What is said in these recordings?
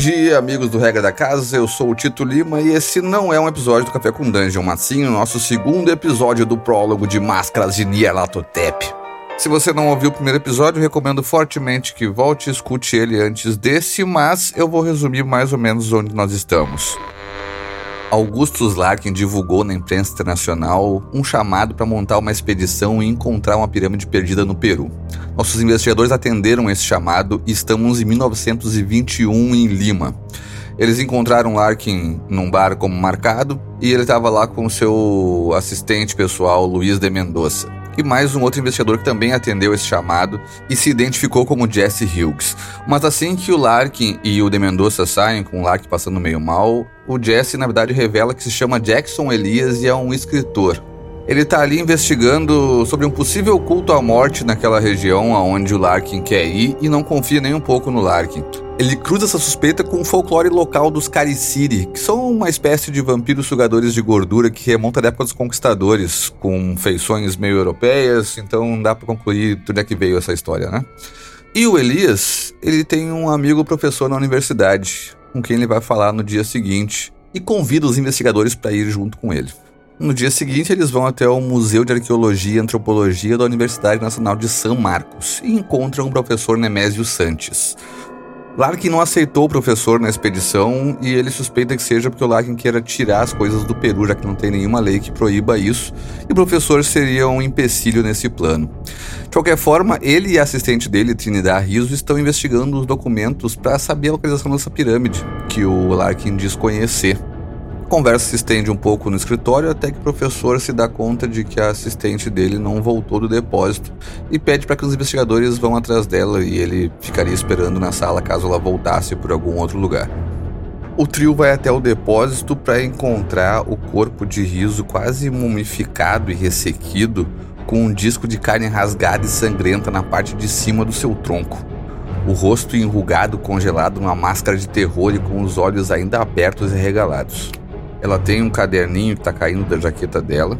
dia, amigos do Regra da Casa. Eu sou o Tito Lima e esse não é um episódio do Café com Dungeon, mas sim o nosso segundo episódio do prólogo de Máscaras de Nyarlathotep. Se você não ouviu o primeiro episódio, recomendo fortemente que volte e escute ele antes desse, mas eu vou resumir mais ou menos onde nós estamos. Augustus Larkin divulgou na imprensa internacional um chamado para montar uma expedição e encontrar uma pirâmide perdida no Peru. Nossos investigadores atenderam esse chamado e estamos em 1921 em Lima. Eles encontraram Larkin num bar como marcado e ele estava lá com seu assistente pessoal, Luiz de Mendoza e mais um outro investigador que também atendeu esse chamado e se identificou como Jesse Hughes. Mas assim que o Larkin e o De Mendoza saem, com o Larkin passando meio mal, o Jesse na verdade revela que se chama Jackson Elias e é um escritor. Ele está ali investigando sobre um possível culto à morte naquela região aonde o Larkin quer ir e não confia nem um pouco no Larkin. Ele cruza essa suspeita com o folclore local dos Cariciri, que são uma espécie de vampiros sugadores de gordura que remonta da época dos conquistadores, com feições meio europeias, então dá para concluir onde é que veio essa história, né? E o Elias, ele tem um amigo professor na universidade, com quem ele vai falar no dia seguinte, e convida os investigadores para ir junto com ele. No dia seguinte, eles vão até o Museu de Arqueologia e Antropologia da Universidade Nacional de São Marcos e encontram o professor Nemésio Santos. Larkin não aceitou o professor na expedição e ele suspeita que seja porque o Larkin queira tirar as coisas do Peru, já que não tem nenhuma lei que proíba isso, e o professor seria um empecilho nesse plano. De qualquer forma, ele e a assistente dele, Trinidad Riso, estão investigando os documentos para saber a localização dessa pirâmide, que o Larkin diz conhecer conversa se estende um pouco no escritório até que o professor se dá conta de que a assistente dele não voltou do depósito e pede para que os investigadores vão atrás dela e ele ficaria esperando na sala caso ela voltasse por algum outro lugar. O trio vai até o depósito para encontrar o corpo de riso quase mumificado e ressequido, com um disco de carne rasgada e sangrenta na parte de cima do seu tronco. O rosto enrugado, congelado numa máscara de terror e com os olhos ainda abertos e regalados. Ela tem um caderninho que está caindo da jaqueta dela.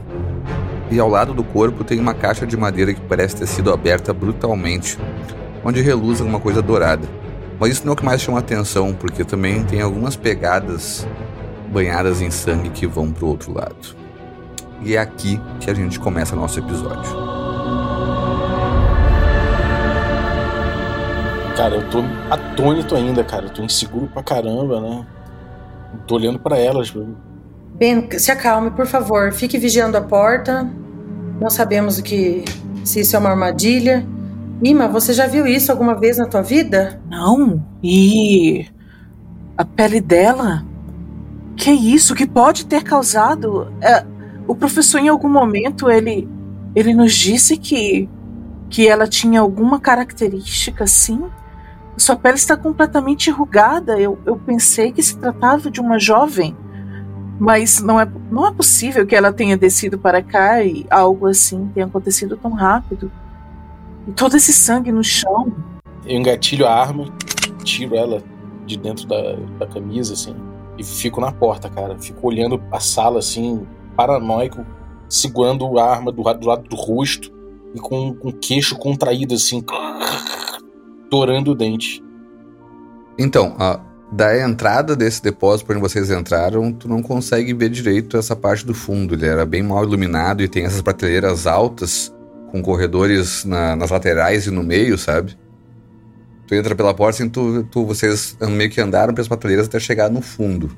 E ao lado do corpo tem uma caixa de madeira que parece ter sido aberta brutalmente, onde reluz alguma coisa dourada. Mas isso não é o que mais chama atenção, porque também tem algumas pegadas banhadas em sangue que vão para o outro lado. E é aqui que a gente começa nosso episódio. Cara, eu tô atônito ainda, cara. Eu tô inseguro pra caramba, né? Tô olhando para elas, Ben, se acalme, por favor. Fique vigiando a porta. Não sabemos o que. se isso é uma armadilha. Ima, você já viu isso alguma vez na tua vida? Não. E. a pele dela? Que é isso? Que pode ter causado? É, o professor, em algum momento, ele. ele nos disse que. que ela tinha alguma característica assim? Sua pele está completamente enrugada. Eu, eu pensei que se tratava de uma jovem. Mas não é, não é possível que ela tenha descido para cá e algo assim tenha acontecido tão rápido. E todo esse sangue no chão. Eu engatilho a arma, tiro ela de dentro da, da camisa, assim, e fico na porta, cara. Fico olhando a sala, assim, paranoico, segurando a arma do, do lado do rosto e com, com o queixo contraído, assim, torando o dente. Então, a, da entrada desse depósito onde vocês entraram, tu não consegue ver direito essa parte do fundo. Ele era bem mal iluminado e tem essas prateleiras altas com corredores na, nas laterais e no meio, sabe? Tu entra pela porta assim, tu, tu, vocês meio que andaram pelas prateleiras até chegar no fundo.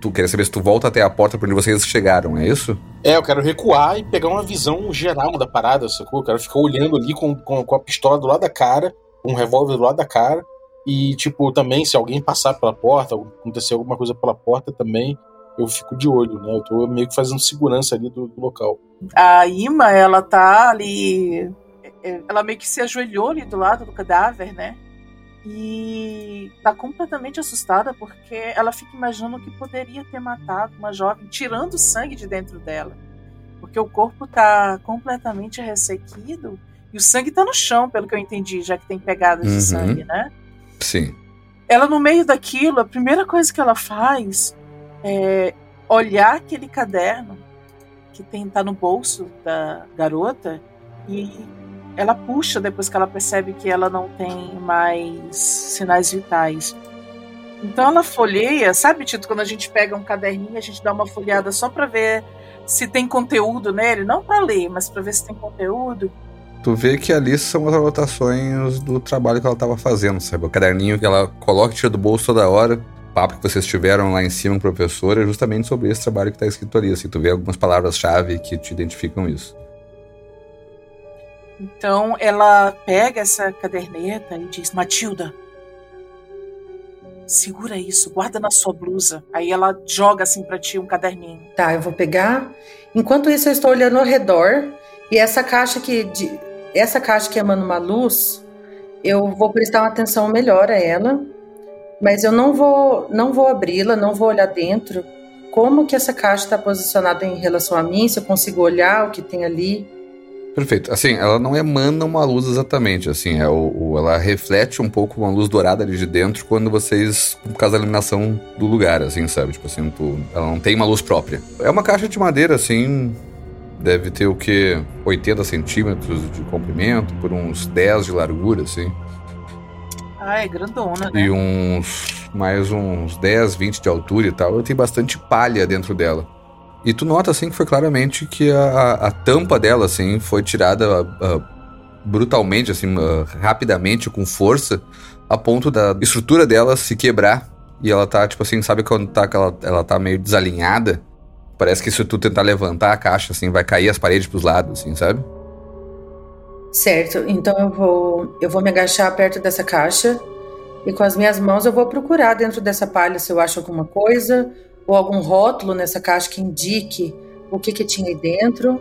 Tu quer saber se tu volta até a porta por onde vocês chegaram, é isso? É, eu quero recuar e pegar uma visão geral da parada, sacou? Eu quero ficar olhando ali com, com, com a pistola do lado da cara, um revólver do lado da cara e, tipo, também, se alguém passar pela porta, acontecer alguma coisa pela porta também, eu fico de olho, né? Eu tô meio que fazendo segurança ali do, do local. A Ima, ela tá ali. É, ela meio que se ajoelhou ali do lado do cadáver, né? E tá completamente assustada porque ela fica imaginando que poderia ter matado uma jovem, tirando sangue de dentro dela. Porque o corpo tá completamente ressequido e o sangue tá no chão, pelo que eu entendi, já que tem pegadas uhum. de sangue, né? Sim. Ela, no meio daquilo, a primeira coisa que ela faz é olhar aquele caderno que tem tá no bolso da garota e ela puxa depois que ela percebe que ela não tem mais sinais vitais. Então ela folheia, sabe, Tito, quando a gente pega um caderninho, a gente dá uma folheada só para ver se tem conteúdo nele, não para ler, mas para ver se tem conteúdo. Tu vê que ali são as anotações do trabalho que ela estava fazendo, sabe? O caderninho que ela coloca e tira do bolso toda hora. O papo que vocês tiveram lá em cima com o professor é justamente sobre esse trabalho que está escrito ali. Assim, tu vê algumas palavras-chave que te identificam isso. Então ela pega essa caderneta e diz: Matilda, segura isso, guarda na sua blusa. Aí ela joga assim para ti um caderninho. Tá, eu vou pegar. Enquanto isso, eu estou olhando ao redor e essa caixa que de, essa caixa que emana uma luz, eu vou prestar uma atenção melhor a ela, mas eu não vou não vou abri-la, não vou olhar dentro. Como que essa caixa está posicionada em relação a mim? Se eu consigo olhar o que tem ali? Perfeito. Assim, ela não emana uma luz exatamente, assim, é o, o, ela reflete um pouco uma luz dourada ali de dentro quando vocês, por causa da iluminação do lugar, assim, sabe? Tipo assim, tu, ela não tem uma luz própria. É uma caixa de madeira, assim, deve ter o que? 80 centímetros de comprimento, por uns 10 de largura, assim. Ah, é grandona, né? E uns, mais uns 10, 20 de altura e tal. Tem bastante palha dentro dela. E tu nota, assim, que foi claramente que a, a tampa dela, assim, foi tirada uh, brutalmente, assim, uh, rapidamente, com força, a ponto da estrutura dela se quebrar. E ela tá, tipo assim, sabe quando tá, ela, ela tá meio desalinhada? Parece que se tu tentar levantar a caixa, assim, vai cair as paredes pros lados, assim, sabe? Certo, então eu vou, eu vou me agachar perto dessa caixa e com as minhas mãos eu vou procurar dentro dessa palha se eu acho alguma coisa ou algum rótulo nessa caixa que indique o que, que tinha aí dentro.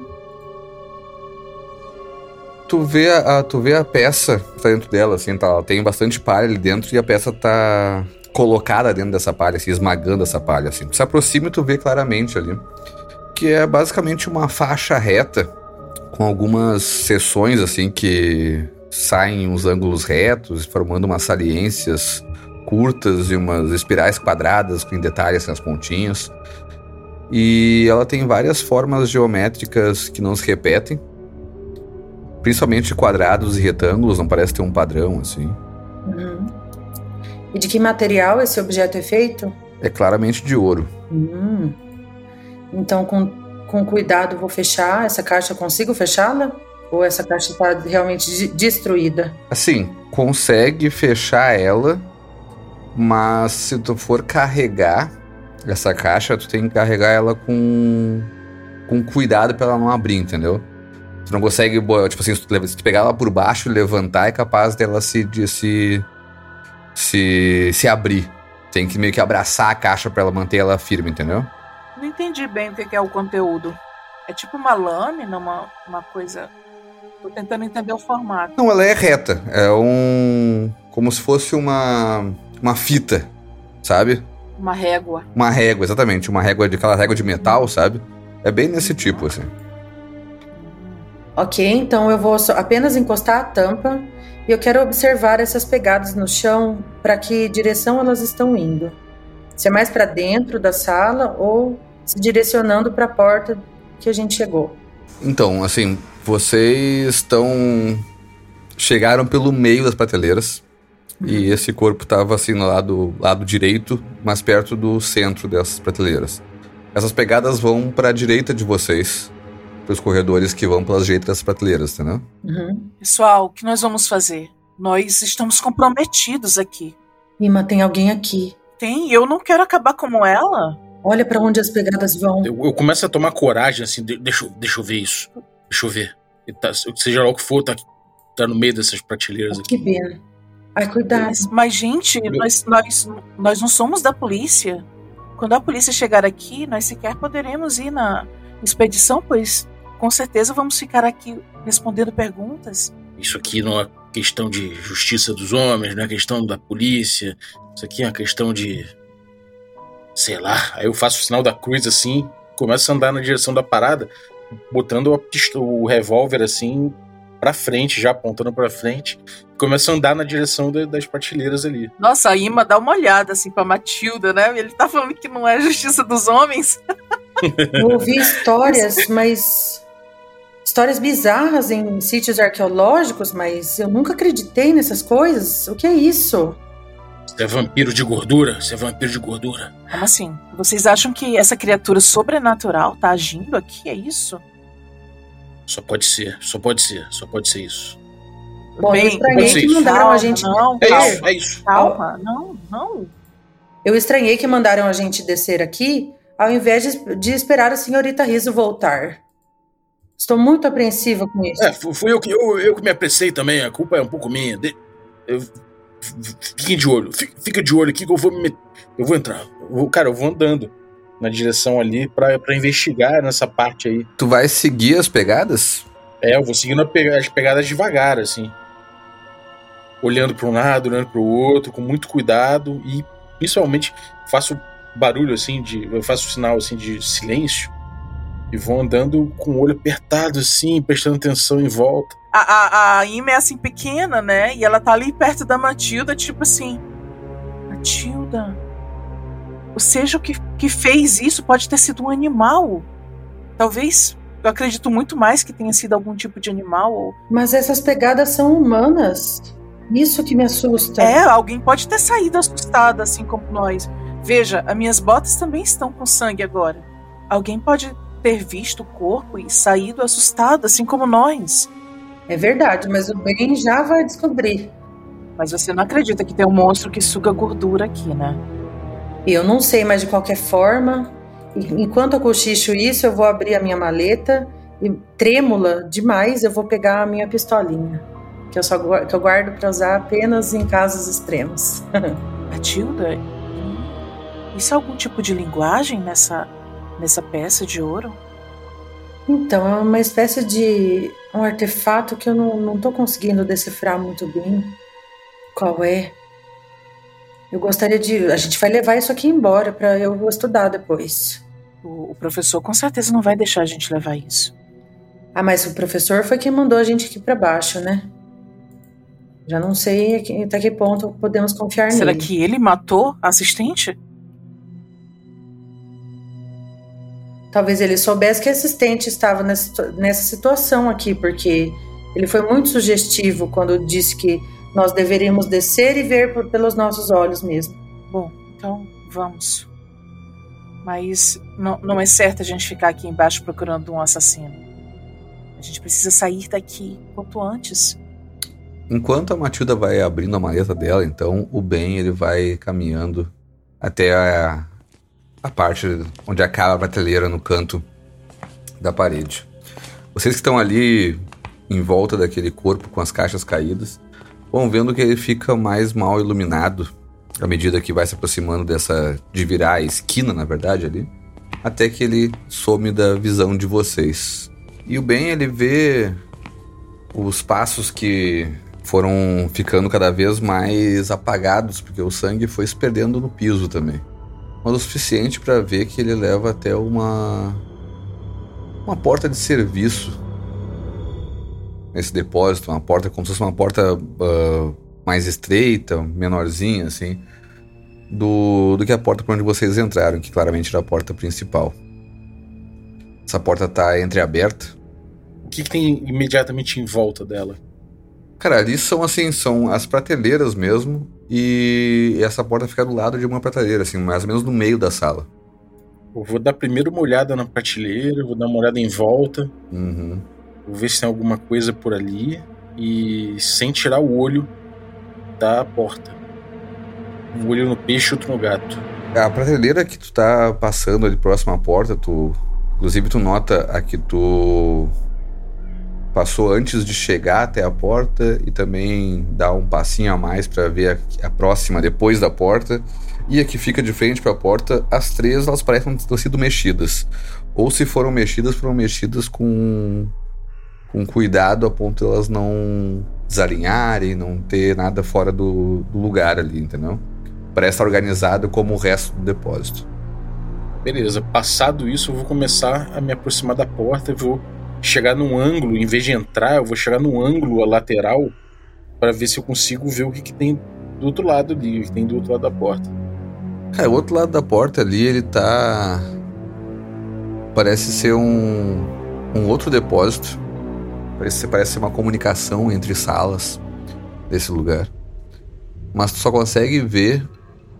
Tu vê a, tu vê a peça que tá dentro dela, assim, tá, tem bastante palha ali dentro e a peça tá colocada dentro dessa palha, assim, esmagando essa palha, assim. Se aproxima e tu vê claramente ali que é basicamente uma faixa reta com algumas seções, assim, que saem uns ângulos retos, formando umas saliências curtas e umas espirais quadradas com detalhes nas pontinhas. E ela tem várias formas geométricas que não se repetem, principalmente quadrados e retângulos, não parece ter um padrão assim. Uhum. E de que material esse objeto é feito? É claramente de ouro. Uhum. Então, com, com cuidado, vou fechar essa caixa. Consigo fechá-la? Ou essa caixa está realmente destruída? Assim, consegue fechar ela mas se tu for carregar essa caixa, tu tem que carregar ela com, com cuidado pra ela não abrir, entendeu? Tu não consegue, tipo assim, se tu, pegar ela por baixo e levantar, é capaz dela se, de, se, se, se abrir. Tem que meio que abraçar a caixa para ela manter ela firme, entendeu? Não entendi bem o que é o conteúdo. É tipo uma lâmina, uma, uma coisa. Tô tentando entender o formato. Não, ela é reta. É um. Como se fosse uma uma fita, sabe? Uma régua. Uma régua, exatamente. Uma régua de aquela régua de metal, sabe? É bem nesse tipo, assim. Ok, então eu vou apenas encostar a tampa e eu quero observar essas pegadas no chão para que direção elas estão indo. Se é mais para dentro da sala ou se direcionando para a porta que a gente chegou. Então, assim, vocês estão chegaram pelo meio das prateleiras. E esse corpo estava assim no lado, lado direito, mais perto do centro dessas prateleiras. Essas pegadas vão para a direita de vocês, para os corredores que vão pelas das prateleiras, entendeu? Uhum. Pessoal, o que nós vamos fazer? Nós estamos comprometidos aqui. Ima, tem alguém aqui. Tem, eu não quero acabar como ela. Olha para onde as pegadas vão. Eu, eu, começo a tomar coragem, assim, de, deixa, deixa eu ver isso. Deixa eu ver. Tá, seja lá o que for, tá, tá no meio dessas prateleiras aqui. Que pena. Ai, cuidado. Mas, gente, nós, nós, nós não somos da polícia. Quando a polícia chegar aqui, nós sequer poderemos ir na expedição, pois com certeza vamos ficar aqui respondendo perguntas. Isso aqui não é questão de justiça dos homens, não é questão da polícia. Isso aqui é uma questão de. Sei lá. Aí eu faço o sinal da cruz assim, começo a andar na direção da parada, botando o revólver assim para frente, já apontando para frente, começa a andar na direção de, das partilheiras ali. Nossa, a Ima dá uma olhada assim pra Matilda, né? Ele tá falando que não é a justiça dos homens. Eu ouvi histórias, mas histórias bizarras em sítios arqueológicos, mas eu nunca acreditei nessas coisas. O que é isso? Você é vampiro de gordura? Você é vampiro de gordura? Como assim? Vocês acham que essa criatura sobrenatural tá agindo aqui? É isso? Só pode ser, só pode ser, só pode ser isso. Bom, eu Bem, estranhei bem, que mandaram calma, a gente. Não, É calma, isso, é isso. calma. Não, não. Eu estranhei que mandaram a gente descer aqui ao invés de, de esperar a senhorita Riso voltar. Estou muito apreensiva com isso. É, fu- fui eu que, eu, eu que me apressei também, a culpa é um pouco minha. De, eu, fiquem de olho, fi- fica de olho aqui que eu vou me Eu vou entrar. Eu vou- cara, eu vou andando na direção ali pra, pra investigar nessa parte aí. Tu vai seguir as pegadas? É, eu vou seguindo as pegadas devagar, assim. Olhando para um lado, olhando para o outro, com muito cuidado e principalmente faço barulho assim de. Eu faço sinal assim de silêncio e vou andando com o olho apertado assim, prestando atenção em volta. A, a, a Ima é assim pequena, né? E ela tá ali perto da Matilda, tipo assim. Matilda. Ou seja, o que, que fez isso pode ter sido um animal. Talvez. Eu acredito muito mais que tenha sido algum tipo de animal. Ou... Mas essas pegadas são humanas. Isso que me assusta. É, alguém pode ter saído assustada, assim como nós. Veja, as minhas botas também estão com sangue agora. Alguém pode ter visto o corpo e saído assustado, assim como nós. É verdade, mas o bem já vai descobrir. Mas você não acredita que tem um monstro que suga gordura aqui, né? Eu não sei, mas de qualquer forma, en- enquanto eu cochicho isso, eu vou abrir a minha maleta e, trêmula demais, eu vou pegar a minha pistolinha, que eu, só, que eu guardo para usar apenas em casos extremos. Matilda, isso é algum tipo de linguagem nessa, nessa peça de ouro? Então, é uma espécie de um artefato que eu não, não tô conseguindo decifrar muito bem qual é. Eu gostaria de. A gente vai levar isso aqui embora para eu estudar depois. O, o professor com certeza não vai deixar a gente levar isso. Ah, mas o professor foi quem mandou a gente aqui para baixo, né? Já não sei até que ponto podemos confiar Será nele. que ele matou a assistente? Talvez ele soubesse que a assistente estava nessa, nessa situação aqui, porque ele foi muito sugestivo quando disse que nós deveríamos descer e ver por- pelos nossos olhos mesmo. Bom, então vamos. Mas não, não é certo a gente ficar aqui embaixo procurando um assassino. A gente precisa sair daqui quanto antes. Enquanto a Matilda vai abrindo a maleta dela, então o Ben ele vai caminhando até a, a parte onde acaba a prateleira no canto da parede. Vocês que estão ali em volta daquele corpo com as caixas caídas, vão vendo que ele fica mais mal iluminado à medida que vai se aproximando dessa de virar a esquina, na verdade ali, até que ele some da visão de vocês. E o Ben ele vê os passos que foram ficando cada vez mais apagados, porque o sangue foi se perdendo no piso também. Mas o suficiente para ver que ele leva até uma uma porta de serviço nesse depósito, uma porta como se fosse uma porta ah, mais estreita, menorzinha assim, do, do que a porta por onde vocês entraram, que claramente era a porta principal. Essa porta tá entreaberta. O que, que tem imediatamente em volta dela? Cara, ali são assim, são as prateleiras mesmo. E essa porta fica do lado de uma prateleira, assim, mais ou menos no meio da sala. Eu vou dar primeiro uma olhada na prateleira, vou dar uma olhada em volta, Uhum. vou ver se tem alguma coisa por ali e sem tirar o olho da porta. Um olho no peixe, outro no gato. A prateleira que tu tá passando ali próximo à porta, tu. Inclusive tu nota a que tu passou antes de chegar até a porta e também dá um passinho a mais pra ver a, a próxima depois da porta. E a que fica de frente pra porta, as três elas parecem ter sido mexidas. Ou se foram mexidas, foram mexidas com, com cuidado a ponto de elas não desalinharem, não ter nada fora do, do lugar ali, entendeu? Parece estar organizado como o resto do depósito. Beleza, passado isso, eu vou começar a me aproximar da porta, eu vou chegar num ângulo, em vez de entrar, eu vou chegar num ângulo lateral para ver se eu consigo ver o que, que tem do outro lado ali, o que tem do outro lado da porta. Cara, o outro lado da porta ali, ele tá. Parece ser um. um outro depósito. Parece, parece ser uma comunicação entre salas desse lugar. mas tu só consegue ver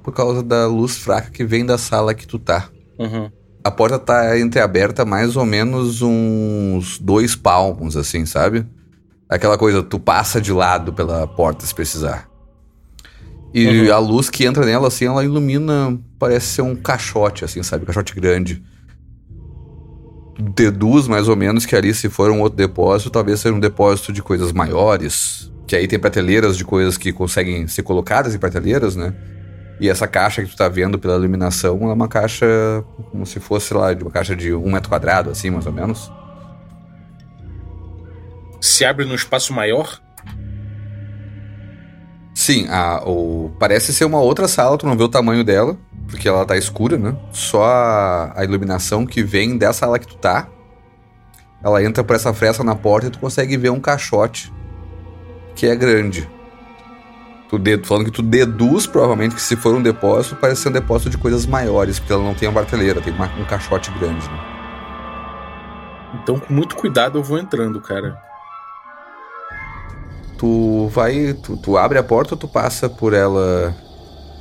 por causa da luz fraca que vem da sala que tu tá. Uhum. A porta tá entreaberta mais ou menos uns dois palmos, assim, sabe? Aquela coisa, tu passa de lado pela porta se precisar. E Uhum. a luz que entra nela, assim, ela ilumina, parece ser um caixote, assim, sabe? Caixote grande. Deduz mais ou menos que ali, se for um outro depósito, talvez seja um depósito de coisas maiores. Que aí tem prateleiras de coisas que conseguem ser colocadas em prateleiras, né? E essa caixa que tu tá vendo pela iluminação é uma caixa como se fosse lá, de uma caixa de um metro quadrado, assim, mais ou menos. Se abre num espaço maior? Sim, a, o, parece ser uma outra sala, tu não vê o tamanho dela, porque ela tá escura, né? Só a, a iluminação que vem dessa sala que tu tá. Ela entra por essa fresta na porta e tu consegue ver um caixote que é grande. Tu de, falando que tu deduz, provavelmente, que se for um depósito, parece ser um depósito de coisas maiores, porque ela não tem uma prateleira, tem uma- um caixote grande, né? Então, com muito cuidado, eu vou entrando, cara. Tu vai. Tu, tu abre a porta ou tu passa por ela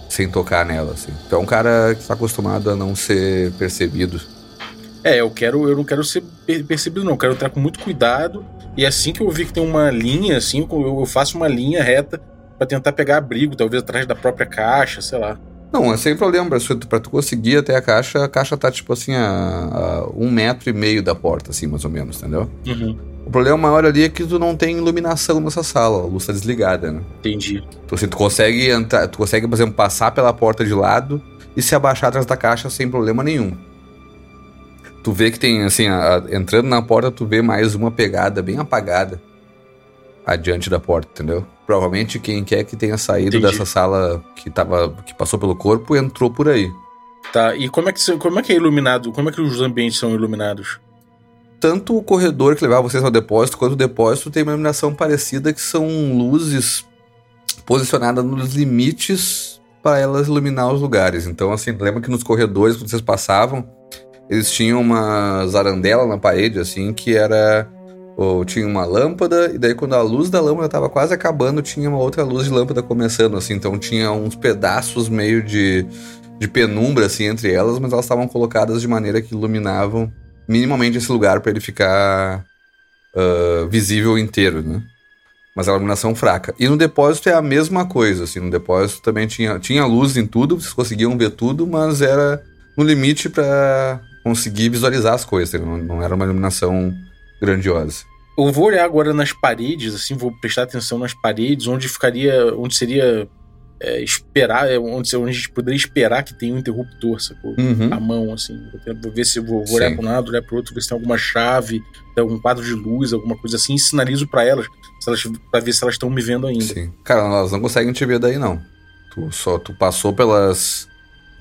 sem tocar nela, assim? Tu é um cara que tá acostumado a não ser percebido. É, eu quero, eu não quero ser per- percebido, não. Eu quero entrar com muito cuidado. E assim que eu vi que tem uma linha, assim, eu faço uma linha reta pra tentar pegar abrigo, talvez atrás da própria caixa, sei lá. Não, é sem problema, pra, tu- pra tu conseguir até a caixa, a caixa tá tipo assim a, a um metro e meio da porta, assim, mais ou menos, entendeu? Uhum, O problema maior ali é que tu não tem iluminação nessa sala, a luz tá desligada, né? entendi. Então, assim, tu consegue entrar, tu consegue, por exemplo, passar pela porta de lado e se abaixar atrás da caixa sem problema nenhum. Tu vê que tem, assim, a- entrando na porta, tu vê mais uma pegada bem apagada adiante da porta, entendeu? Provavelmente quem quer que tenha saído Entendi. dessa sala que, tava, que passou pelo corpo entrou por aí. Tá, e como é que, como é, que é iluminado? Como é que os ambientes são iluminados? Tanto o corredor que levava vocês ao depósito, quanto o depósito tem uma iluminação parecida que são luzes posicionadas nos limites para elas iluminar os lugares. Então, assim, lembra que nos corredores, quando vocês passavam, eles tinham uma zarandela na parede, assim, que era. Ou tinha uma lâmpada, e daí quando a luz da lâmpada estava quase acabando, tinha uma outra luz de lâmpada começando, assim. Então tinha uns pedaços meio de, de penumbra, assim, entre elas, mas elas estavam colocadas de maneira que iluminavam minimamente esse lugar para ele ficar ah, visível inteiro, né? Mas a iluminação fraca. E no depósito é a mesma coisa, assim, no depósito também tinha, tinha luz em tudo, vocês conseguiam ver tudo, mas era no limite para conseguir visualizar as coisas, não, não era uma iluminação grandiosa. Eu vou olhar agora nas paredes, assim, vou prestar atenção nas paredes, onde ficaria. onde seria. é, esperar, é, onde, onde a gente poderia esperar que tenha um interruptor, sacou? Uhum. A mão, assim. Vou, ver se vou, vou olhar para um lado, olhar para outro, ver se tem alguma chave, tem algum quadro de luz, alguma coisa assim, e sinalizo para elas, elas para ver se elas estão me vendo ainda. Sim. Cara, elas não conseguem te ver daí, não. Tu só tu passou pelas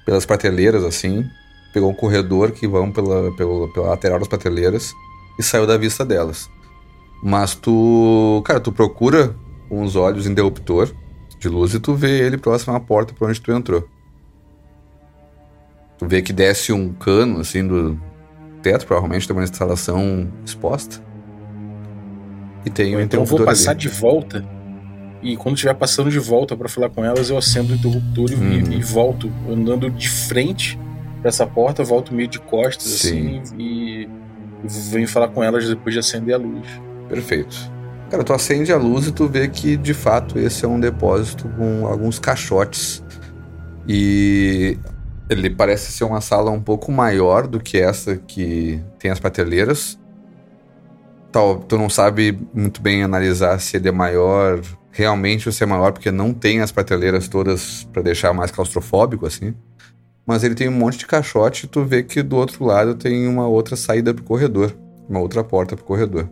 pelas prateleiras, assim, pegou um corredor que vão pela, pela, pela lateral das prateleiras e saiu da vista delas. Mas tu, cara, tu procura com os olhos interruptor de luz e tu vê ele próximo à porta por onde tu entrou. Tu vê que desce um cano, assim, do teto, provavelmente tem uma instalação exposta. E tem um Então eu vou interruptor passar ali. de volta. E quando estiver passando de volta para falar com elas, eu acendo o interruptor e, Uhum. e volto, andando de frente pra essa porta, volto meio de costas, Sim. assim, e, venho falar com elas depois de acender a luz. Perfeito. Cara, tu acende a luz e tu vê que de fato esse é um depósito com alguns caixotes. E ele parece ser uma sala um pouco maior do que essa que tem as prateleiras. Tal, tu não sabe muito bem analisar se ele é maior realmente ou se é maior, porque não tem as prateleiras todas pra deixar mais claustrofóbico assim. Mas ele tem um monte de caixote e tu vê que do outro lado tem uma outra saída pro corredor, uma outra porta pro corredor.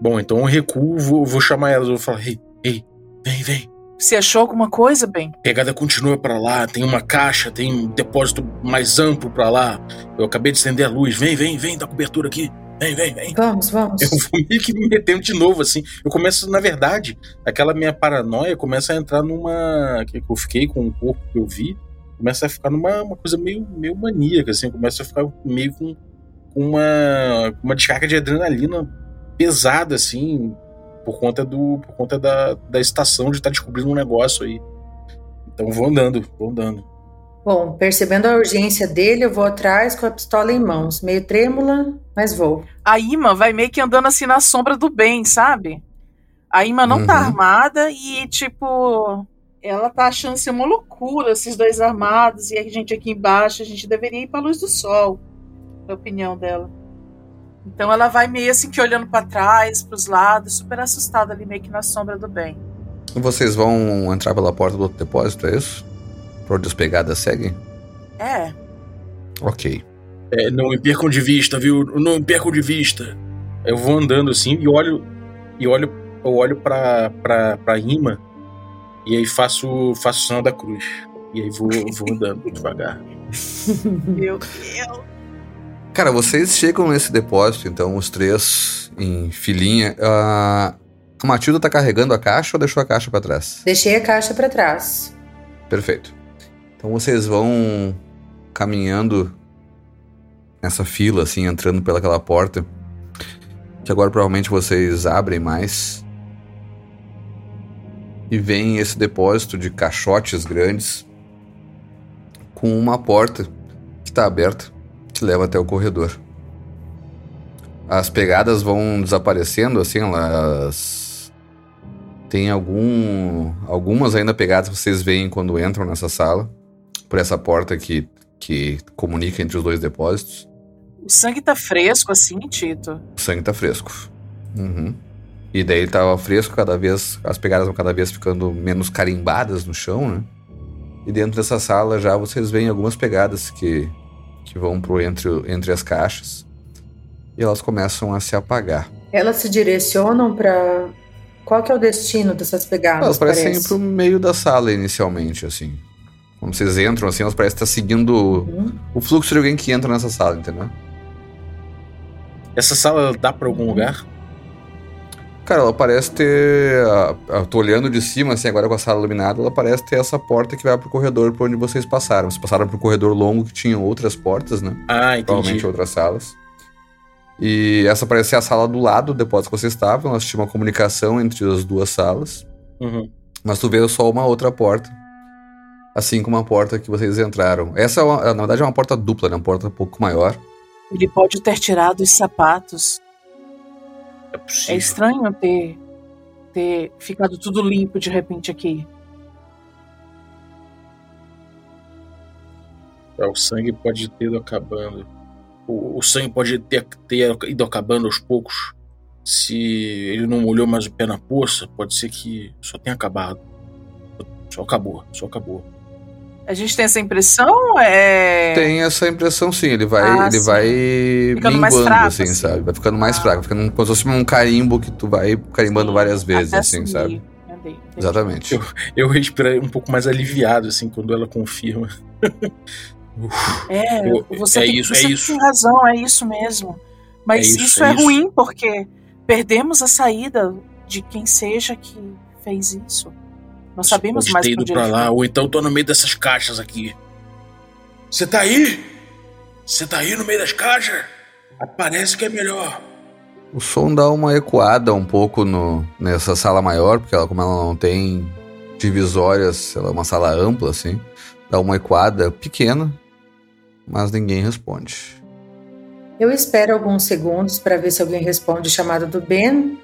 Bom, então eu recuo, vou, vou chamar elas, eu vou falar, ei, ei, vem, vem. Você achou alguma coisa, bem? Pegada continua pra lá, tem uma caixa, tem um depósito mais amplo pra lá. Eu acabei de acender a luz, vem, vem, vem, da cobertura aqui. Vem, vem, vem. Vamos, vamos. Eu vou meio que me metendo de novo, assim. Eu começo, na verdade, aquela minha paranoia começa a entrar numa. que eu fiquei com o corpo que eu vi, começa a ficar numa uma coisa meio, meio maníaca, assim. Começa a ficar meio com, com uma, uma descarga de adrenalina pesada, assim, por conta do. por conta da, da estação de estar descobrindo um negócio aí. Então vou andando, vou andando. Bom, percebendo a urgência dele, eu vou atrás com a pistola em mãos, meio trêmula, mas vou. A Ima vai meio que andando assim na sombra do bem, sabe? A Ima não tá Uhum. armada e, tipo, ela tá achando isso uma loucura, esses dois armados, e a gente aqui embaixo, a gente deveria ir pra luz do sol, na opinião dela. Então ela vai meio assim que olhando pra trás, pros lados, super assustada ali, meio que na sombra do bem. Vocês vão entrar pela porta do outro depósito, é isso? Pra onde as pegadas seguem? É, Ok. É, não me percam de vista, viu? Não me percam de vista. Eu vou andando assim e olho. E olho. Eu olho pra, pra, pra imã e aí faço, faço o sinal da cruz. E aí vou, vou andando devagar. meu Deus. Cara, vocês chegam nesse depósito, então, os três em filinha. Ah, a Matilda tá carregando a caixa ou deixou a caixa pra trás? Deixei a caixa pra trás. Perfeito. Então vocês vão caminhando nessa fila, assim, entrando pelaquela porta. Que agora provavelmente vocês abrem mais. E vem esse depósito de caixotes grandes com uma porta que está aberta que leva até o corredor. As pegadas vão desaparecendo, assim, elas tem algum algumas ainda pegadas que vocês veem quando entram nessa sala por essa porta que que comunica entre os dois depósitos. O sangue tá fresco assim, Tito. O sangue tá fresco. Uhum. E daí ele tava fresco, cada vez. As pegadas vão cada vez ficando menos carimbadas no chão, né? E dentro dessa sala já vocês veem algumas pegadas que, que vão pro entre, entre as caixas. E elas começam a se apagar. Elas se direcionam pra. Qual que é o destino dessas pegadas? elas parecem parece? ir pro meio da sala inicialmente, assim. Quando vocês entram, assim, elas parecem estar seguindo Uhum. o fluxo de alguém que entra nessa sala, entendeu? Essa sala dá pra algum lugar? Cara, ela parece ter. Eu tô olhando de cima, assim, agora com a sala iluminada, ela parece ter essa porta que vai pro corredor por onde vocês passaram. Vocês passaram pro corredor longo que tinha outras portas, né? Ah, Provavelmente entendi. outras salas. E essa parece ser a sala do lado do depósito que vocês estavam. Elas tinham uma comunicação entre as duas salas. Uhum. Mas tu vê só uma outra porta. Assim como a porta que vocês entraram. Essa, é uma- na verdade, é uma porta dupla, né? Uma porta um pouco maior. Ele pode ter tirado os sapatos. É É possível. estranho ter, ter ficado tudo limpo de repente aqui. É, o sangue pode ter ido acabando. O, o sangue pode ter, ter ido acabando aos poucos. Se ele não molhou mais o pé na poça, pode ser que só tenha acabado. Só acabou, só acabou. A gente tem essa impressão? É... Tem essa impressão, sim. Ele vai, Ah, ele sim. vai Ficando mais minguando, fraco, assim, assim. sabe? Vai ficando mais Ah. fraco, ficando como se fosse um carimbo que tu vai carimbando várias vezes, Até assim, sumir. sabe? Entendi. Exatamente. Eu respirei um pouco mais aliviado, assim, quando ela confirma. É, Eu- você, é tem, isso, você é isso. tem razão, é isso mesmo. Mas É isso, isso, é é, ruim porque perdemos a saída de quem seja que fez isso. Não sabemos Pode mais pra ele lá, ou então tô no meio dessas caixas aqui. Você tá aí? Você tá aí no meio das caixas? Parece que é melhor. O som dá uma ecoada um pouco no, nessa sala maior, porque ela, como ela não tem divisórias, ela é uma sala ampla, assim. Dá uma ecoada pequena, mas ninguém responde. Eu espero alguns segundos para ver se alguém responde o chamado do Ben.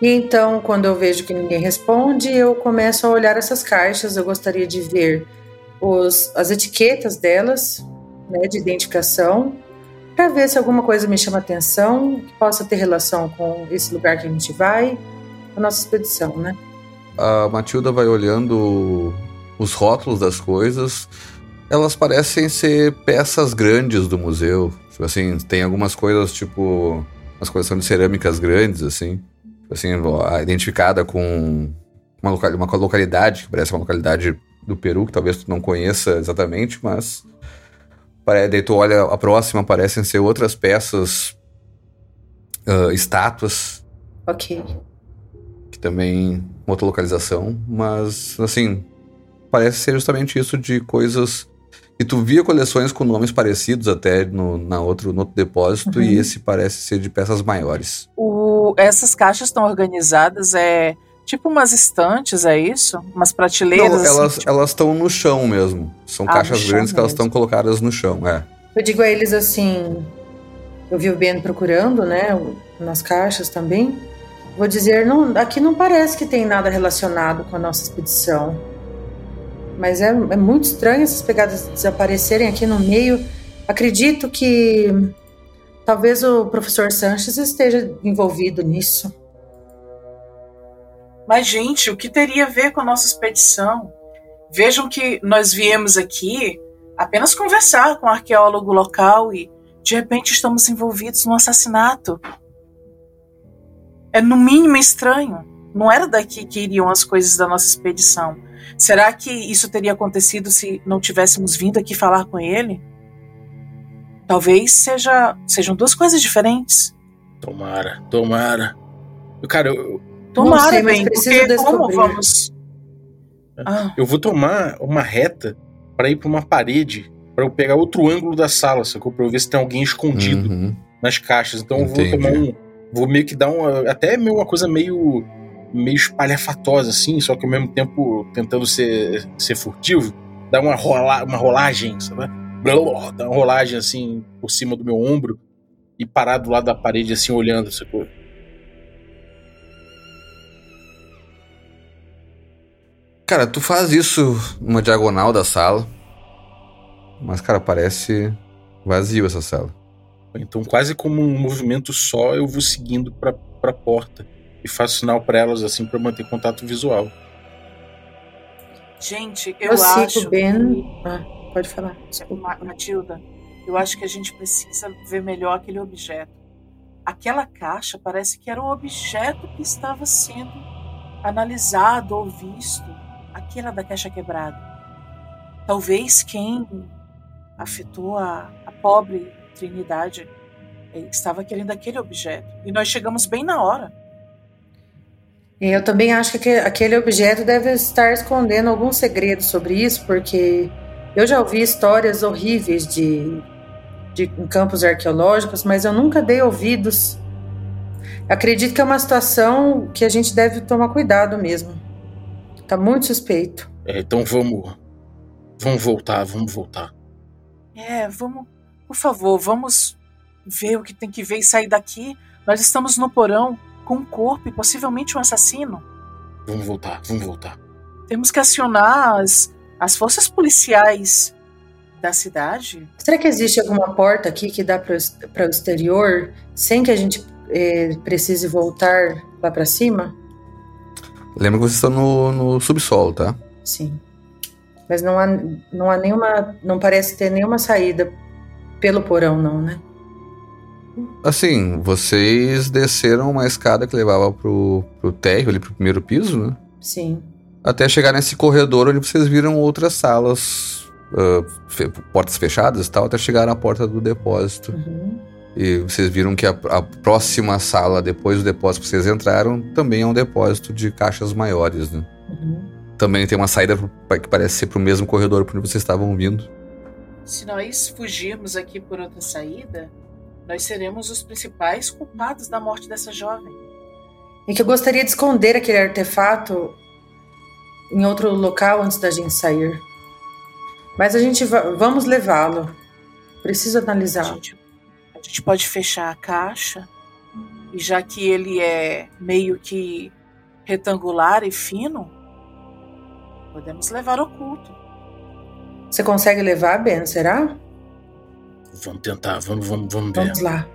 E então, quando eu vejo que ninguém responde, eu começo a olhar essas caixas. Eu gostaria de ver os, as etiquetas delas, né, de identificação, para ver se alguma coisa me chama atenção, que possa ter relação com esse lugar que a gente vai, a nossa expedição, né? A Matilda vai olhando os rótulos das coisas. Elas parecem ser peças grandes do museu. Tipo assim, tem algumas coisas, tipo. Umas coleção de cerâmicas grandes, assim. Assim, ó, identificada com uma, loca- uma localidade, que parece uma localidade do Peru, que talvez tu não conheça exatamente, mas. Daí tu olha a próxima, parecem ser outras peças, ah, estátuas Ok. que também outra localização, mas assim, parece ser justamente isso de coisas que tu via coleções com nomes parecidos até no, na outro, no outro depósito, Uhum. e esse parece ser de peças maiores. O- essas caixas estão organizadas é Tipo umas estantes, é isso? Umas prateleiras? Não, assim, elas tipo- elas estão no chão mesmo. São Ah, caixas grandes que elas mesmo. estão colocadas no chão, é. Eu digo a eles assim, eu vi o Ben procurando, né, nas caixas também. Vou dizer, não, aqui não parece que tem nada relacionado com a nossa expedição. Mas é, é muito estranho essas pegadas desaparecerem aqui no meio. Acredito que talvez o professor Sanches esteja envolvido nisso. Mas, gente, o que teria a ver com a nossa expedição? Vejam que nós viemos aqui apenas conversar com o arqueólogo local e, de repente, estamos envolvidos num assassinato. É no mínimo estranho. Não era daqui que iriam as coisas da nossa expedição. Será que isso teria acontecido se não tivéssemos vindo aqui falar com ele? Talvez seja, sejam duas coisas diferentes. Tomara, tomara. Cara, eu, Tomara, sei, mas bem, preciso porque como descobrir. vamos... Ah. eu vou tomar uma reta pra ir pra uma parede pra eu pegar outro ângulo da sala, sacou? Pra eu ver se tem alguém escondido Uhum. nas caixas. Então eu vou Entendi. tomar um. Vou meio que dar uma. Até meio uma coisa meio. Meio espalhafatosa, assim, só que ao mesmo tempo tentando ser, ser furtivo. Dar uma, rola, uma rolagem, sabe? Blá, Dar uma rolagem assim por cima do meu ombro e parar do lado da parede, assim, olhando, sacou? Cara, tu faz isso numa diagonal da sala. Mas, cara, parece vazio essa sala. Então, quase como um movimento só, eu vou seguindo pra, pra porta e faço sinal pra elas, assim, pra manter contato visual. Gente, eu, Eu, sigo acho. o Ben. Ah, pode falar. Matilda, eu acho que a gente precisa ver melhor aquele objeto. Aquela caixa parece que era o objeto que estava sendo analisado ou visto. Aquela da caixa quebrada. Talvez quem afetou a, a pobre Trinidade eh, estava querendo aquele objeto. E nós chegamos bem na hora. E Eu também acho que aque- aquele objeto deve estar escondendo algum segredo sobre isso, porque eu já ouvi histórias horríveis de, de em campos arqueológicos, mas eu nunca dei ouvidos. Acredito que é uma situação que a gente deve tomar cuidado mesmo. Tá muito suspeito. É, então vamos. Vamos voltar, vamos voltar. É, vamos, por favor, vamos ver o que tem que ver e sair daqui. Nós estamos no porão com um corpo e possivelmente um assassino. Vamos voltar, vamos voltar. Temos que acionar as, as forças policiais da cidade. Será que existe alguma porta aqui que dá para o exterior sem que a gente eh, precise voltar lá para cima? Lembra que vocês estão no, no subsolo, tá? Sim. Mas não há, não há nenhuma. Não parece ter nenhuma saída pelo porão, não, né? Assim, vocês desceram uma escada que levava pro, pro térreo, ali pro primeiro piso, né? Sim. Até chegar nesse corredor onde vocês viram outras salas, ah, fe- portas fechadas e tal, até chegar na porta do depósito. Uhum. E vocês viram que a, a próxima sala, depois do depósito que vocês entraram, também é um depósito de caixas maiores, né? Uhum. Também tem uma saída que parece ser pro mesmo corredor por onde vocês estavam vindo. Se nós fugirmos aqui por outra saída, nós seremos os principais culpados da morte dessa jovem. E que eu gostaria de esconder aquele artefato em outro local antes da gente sair. Mas a gente va vamos levá-lo. Preciso A analisar. gente, a gente pode fechar a caixa e já que ele é meio que retangular e fino, podemos levar oculto. Você consegue levar, Ben? Será? Vamos tentar, vamos, vamos, vamos ver. Vamos lá.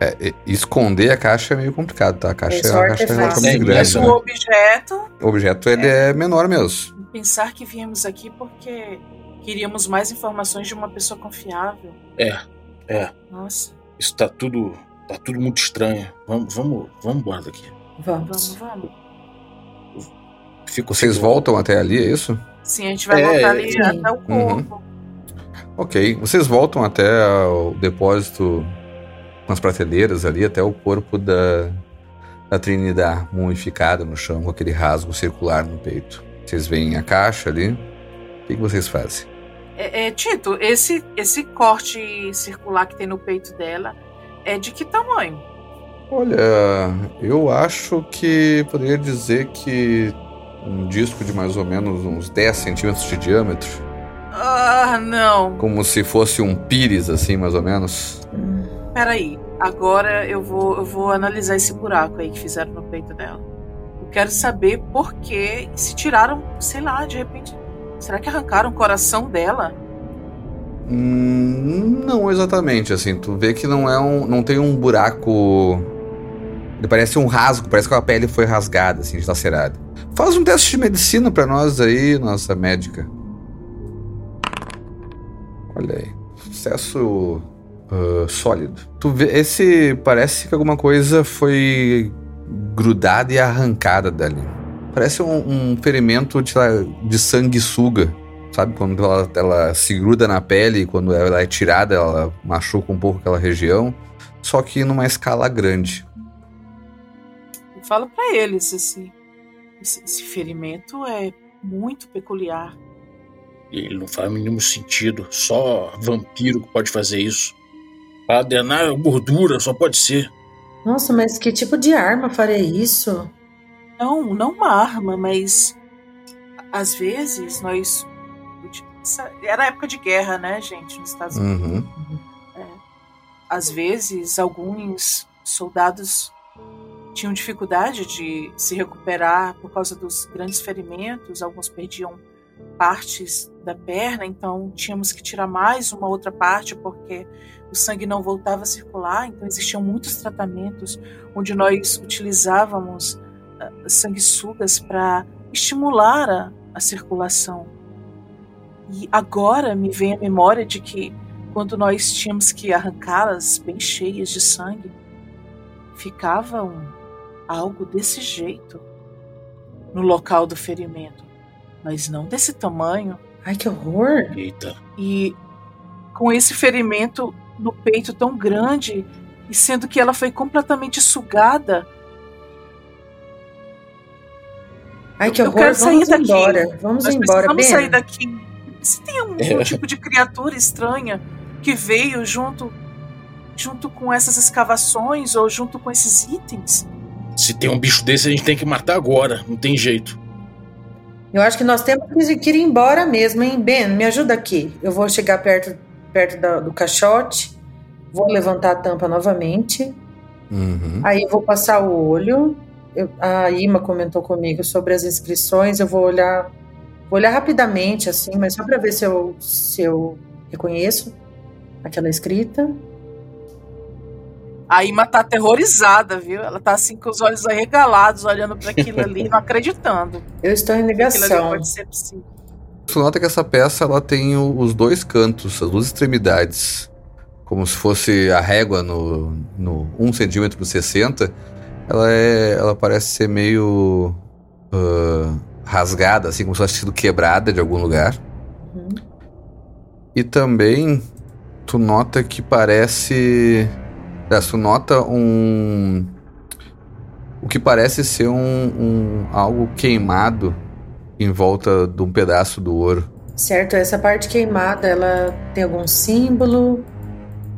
É, esconder a caixa é meio complicado, tá? A caixa É é, só uma caixa artefato. relativamente É, grande, essa- O né? objeto, O objeto, ele é menor mesmo. pensar que viemos aqui porque queríamos mais informações de uma pessoa confiável. É, é. Nossa, Isso tá tudo. Tá tudo muito estranho. Vamos, vamos, vamos embora daqui. Vamos. vamos, vamos. Fico Vocês fico- voltam até ali, é isso? Sim, a gente vai É, voltar ali sim. até o corpo. Ok. Vocês voltam até o depósito com as prateleiras ali, até o corpo da, da Trinidad mumificada no chão, com aquele rasgo circular no peito. Vocês veem a caixa ali. O que, que vocês fazem? É, é, Tito, esse, esse corte circular que tem no peito dela é de que tamanho? Olha, eu acho que poderia dizer que um disco de mais ou menos uns 10 centímetros de diâmetro. Ah, não. Como se fosse um pires, assim, mais ou menos. Peraí, agora eu vou, eu vou analisar esse buraco aí que fizeram no peito dela. Eu quero saber por que se tiraram, sei lá, de repente. Será que arrancaram o coração dela? Hum, não exatamente, assim. Tu vê que não é um. não tem um buraco. Ele parece um rasgo, parece que a pele foi rasgada, assim, dilacerada. Faz um teste de medicina pra nós aí, nossa médica. Olha aí. Sucesso uh, sólido. Tu vê, esse parece que alguma coisa foi grudada e arrancada dali. Parece um, um ferimento de, de sanguessuga. Sabe? Quando ela, ela se gruda na pele e quando ela é tirada, ela machuca um pouco aquela região. Só que numa escala grande. Eu falo para eles, esse, esse, esse ferimento é muito peculiar. Ele não faz o mínimo sentido. Só vampiro que pode fazer isso. Adenar gordura, só pode ser. Nossa, mas que tipo de arma faria isso? Não, não uma arma, mas às vezes nós. Era época de guerra, né, gente, nos Estados Unidos. Uhum. É. Às vezes, alguns soldados tinham dificuldade de se recuperar por causa dos grandes ferimentos, alguns perdiam partes da perna, então tínhamos que tirar mais uma outra parte porque o sangue não voltava a circular. Então existiam muitos tratamentos onde nós utilizávamos uh, sanguessugas para estimular a, a circulação. E agora me vem a memória de que quando nós tínhamos que arrancá-las bem cheias de sangue, ficava um, algo desse jeito no local do ferimento, mas não desse tamanho. Ai, que horror! Eita. E com esse ferimento no peito tão grande, e sendo que ela foi completamente sugada. Ai, que Eu horror! quero sair Vamos daqui. embora. Vamos Nós embora, Ben. sair daqui. Se tem algum É. tipo de criatura estranha que veio junto junto com essas escavações ou junto com esses itens, Se tem um bicho desse, a gente tem que matar agora. Não tem jeito. Eu acho que nós temos que ir embora mesmo, hein? Ben, me ajuda aqui. Eu vou chegar perto, perto da- do caixote, vou levantar a tampa novamente, Uhum. aí eu vou passar o olho. Eu- a Ima comentou comigo sobre as inscrições, eu vou olhar, vou olhar rapidamente, assim, mas só para ver se eu, se eu reconheço aquela escrita. A Ima tá aterrorizada, viu? Ela tá assim com os olhos arregalados, olhando para aquilo ali, não acreditando Eu estou em ali negação. pode ser possível. Você nota que essa peça ela tem os dois cantos, as duas extremidades, como se fosse a régua no, no 1 centímetro por 60. Ela, é, ela parece ser meio ah, rasgada, assim, como se tivesse sido quebrada de algum lugar. Uhum. E também tu nota que parece. Aliás, Tu nota um. O que parece ser um, um algo queimado em volta de um pedaço do ouro. Certo, essa parte queimada, ela tem algum símbolo?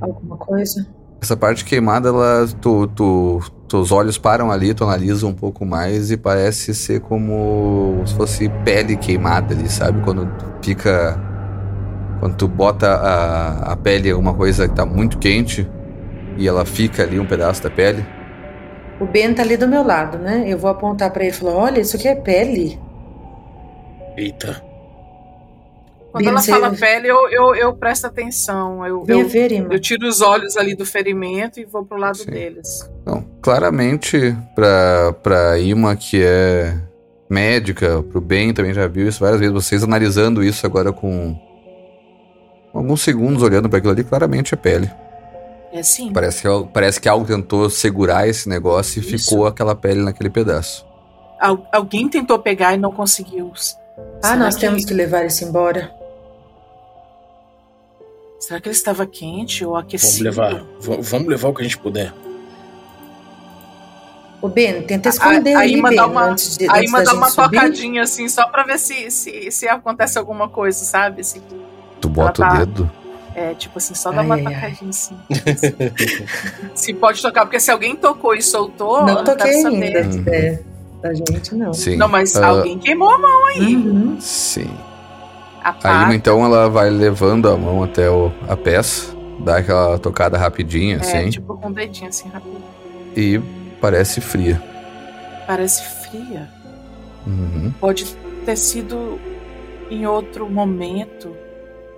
Alguma coisa? Essa parte queimada, ela, tu, tu, teus olhos param ali, tu analisa um pouco mais e parece ser como se fosse pele queimada ali, sabe? Quando fica. Quando tu bota a, a pele em alguma coisa que tá muito quente e ela fica ali um pedaço da pele. O Ben tá ali do meu lado, né? Eu vou apontar pra ele e falar: olha, isso aqui é pele. Eita. Quando Bia, ela você- fala pele, eu, eu, eu presto atenção. Eu, eu, ver, eu tiro os olhos ali do ferimento e vou pro lado Sim. deles. Não, claramente, pra, pra Ima, que é médica, pro Ben também já viu isso várias vezes, vocês analisando isso agora com alguns segundos olhando pra aquilo ali, claramente é pele. É assim. Parece que, parece que algo tentou segurar esse negócio e Isso. ficou aquela pele naquele pedaço. Al- alguém tentou pegar e não conseguiu. Ah, Será nós temos que levar isso embora. Será que ele estava quente ou Vamos aquecido? levar. V- vamos levar o que a gente puder. O Ben, tenta A- esconder a ali, Ima Ben, dá uma- antes, de, Aí mandar uma subir. tocadinha assim, só pra ver se, se, se acontece alguma coisa, sabe? Assim, Tu bota tá- o dedo. É, tipo assim, só dá Ai, uma ai, tacadinha assim. se pode tocar, porque se alguém tocou e soltou, não eu quero toquei saber. ainda. Uhum. É, da gente, não. Sim. Não, mas Ah, alguém queimou a mão aí. Uhum. Sim. A A pá. Ima, então, ela vai levando a mão até o- a peça, dá aquela tocada rapidinha, É, assim, tipo com o dedinho assim, rápido. e parece fria. Parece fria. Uhum. Pode ter sido em outro momento.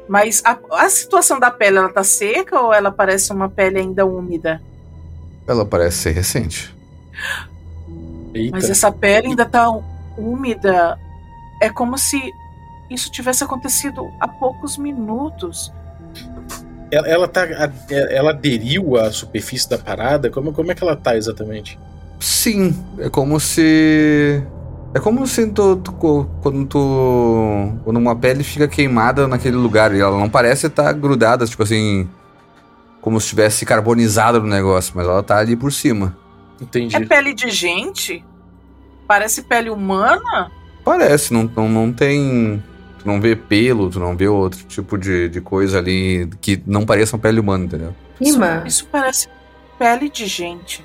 Mas a, a situação da pele, ela tá seca ou ela parece uma pele ainda úmida? Ela parece ser recente. Eita. Mas essa pele ainda tá úmida. É como se isso tivesse acontecido há poucos minutos. Ela, ela tá. Ela aderiu à superfície da parada? Como, como é que ela tá exatamente? Sim, é como se. É como se tu, tu- quando tu. Quando uma pele fica queimada naquele lugar e ela não parece estar grudada, tipo assim. Como se estivesse carbonizada no negócio, mas ela tá ali por cima. Entendi. É pele de gente? Parece pele humana? Parece, não, não, não tem. Tu não vê pelo, tu não vê outro tipo de, de coisa ali que não pareça uma pele humana, entendeu? Ima, Isso, isso parece pele de gente.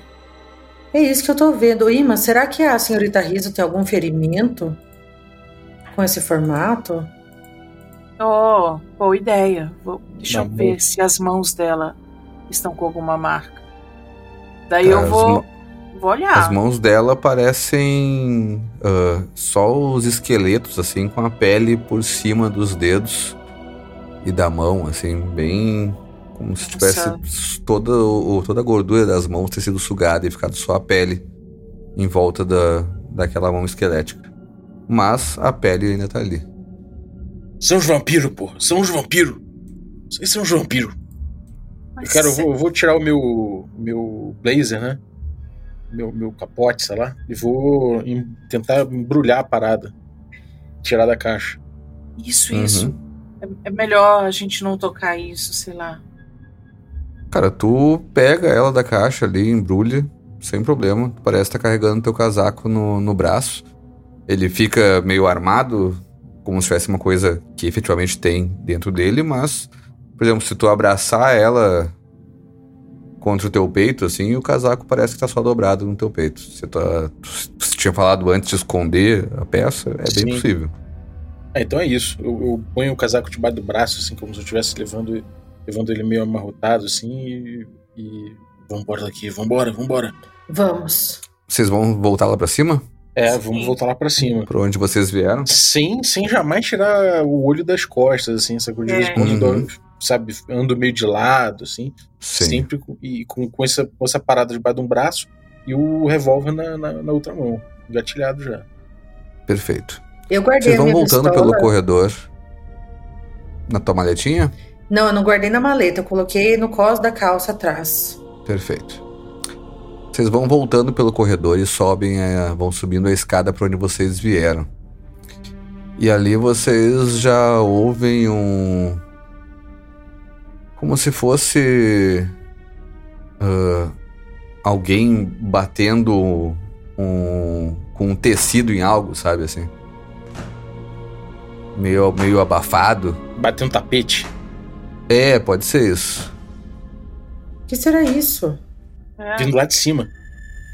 É isso que eu tô vendo. Ima, será que a senhorita Riso tem algum ferimento com esse formato? Oh, boa ideia. Vou- deixa eu ver se as mãos dela estão com alguma marca. Daí Tá, eu as vou, vou olhar. As mãos dela parecem ah, só os esqueletos, assim, com a pele por cima dos dedos e da mão, assim, bem. Como se tivesse Nossa. toda, o- toda a gordura das mãos ter sido sugada e ficado só a pele em volta da, daquela mão esquelética. Mas a pele ainda tá ali. São os vampiros, pô. São os vampiros. Vocês são os vampiros. Mas Cara, eu vou, eu vou tirar o meu, meu blazer, né? Meu, meu capote, sei lá. E vou em- tentar embrulhar a parada. Tirar da caixa. Isso, Uhum. isso. É, é melhor a gente não tocar isso, sei lá. Cara, tu pega ela da caixa ali, embrulha, sem problema. Parece estar carregando teu casaco no, no braço. Ele fica meio armado, como se tivesse uma coisa que efetivamente tem dentro dele, mas, por exemplo, se tu abraçar ela contra o teu peito, assim, o casaco parece que tá só dobrado no teu peito. Se tu, tu tinha falado antes de esconder a peça, é bem Sim. possível. Ah, então é isso. Eu, eu ponho o casaco debaixo do braço, assim, como se eu estivesse levando, levando ele meio amarrotado, assim, e. e... Vambora daqui, vambora, vambora. Vamos. Vocês vão voltar lá pra cima? É, Sim. vamos voltar lá pra cima. Pra onde vocês vieram? Sem, sem jamais tirar o olho das costas, assim, em quando, Uhum. sabe, ando meio de lado, assim, Sim. sempre com, e com, com, essa, com essa parada debaixo de um braço e o revólver na, na, na outra mão, gatilhado já. Perfeito. Eu guardei Vocês a vão minha voltando pistola. pelo corredor na tua maletinha? Não, eu não guardei na maleta, eu coloquei no cos da calça atrás. Perfeito. Vocês vão voltando pelo corredor e sobem, é, vão subindo a escada para onde vocês vieram. E ali vocês já ouvem um. Como se fosse. ah, alguém batendo um, com um tecido em algo, sabe assim? Meio, meio abafado. Bater um tapete. É, pode ser isso. O que será isso? É. Vindo lá de cima.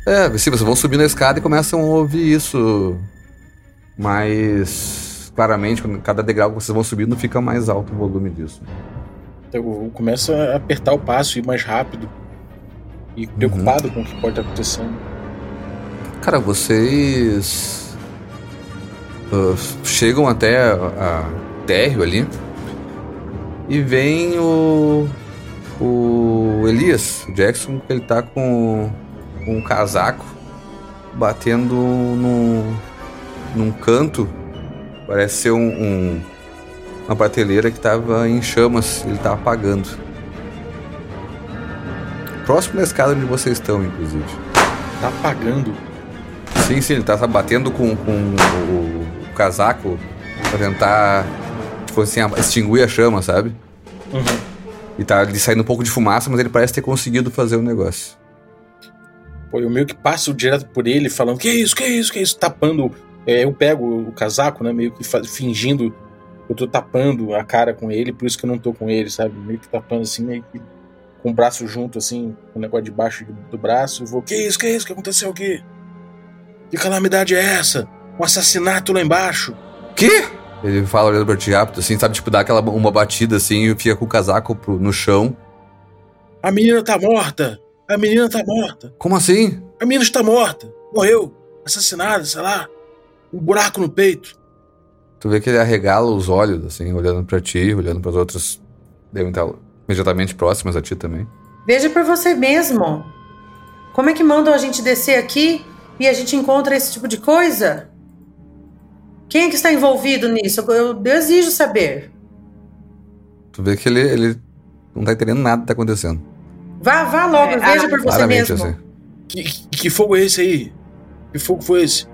É, se vocês vão subindo a escada e começam a ouvir isso mais claramente, quando cada degrau que vocês vão subindo fica mais alto o volume disso. Eu, eu começo a apertar o passo e ir mais rápido. E preocupado com o que pode estar acontecendo. Cara, vocês ah, chegam até a, a térreo ali e vem o o Elias o Jackson, ele tá com, com um casaco batendo num, num canto, parece ser um, um- uma prateleira que tava em chamas, ele tá apagando. Próximo da escada onde vocês estão, inclusive. Tá apagando. Sim, sim, ele tá batendo com, com o, o casaco pra tentar, tipo assim, extinguir a chama, sabe? Uhum. E tá ali saindo um pouco de fumaça, mas ele parece ter conseguido fazer o negócio. Pô, eu meio que passo direto por ele, falando: Que isso, que isso, que isso? Tapando. é, eu pego o casaco, né? Meio que fingindo eu tô tapando a cara com ele, por isso que eu não tô com ele, sabe? Meio que tapando assim, meio que com o braço junto, assim, com o negócio debaixo do braço. E vou, que isso, que isso, que aconteceu aqui? Que calamidade é essa? Um assassinato lá embaixo? Que? Ele fala olhando pra ti rápido, assim, sabe? Tipo, dá aquela uma batida assim e fica com o casaco pro, no chão. A menina tá morta! A menina tá morta! Como assim? A menina está morta! Morreu! Assassinada, sei lá! Um buraco no peito! Tu vê que ele arregala os olhos, assim, olhando para ti, olhando para as outras. Devem estar imediatamente próximas a ti também. Veja por você mesmo. Como é que mandam a gente descer aqui e a gente encontra esse tipo de coisa? Quem é que está envolvido nisso? Eu, eu exijo saber. Tu vê que ele, ele não tá entendendo nada que tá acontecendo. Vá, vá logo, é, veja por você mesmo. Assim. Que, que fogo é esse aí? Que fogo foi esse?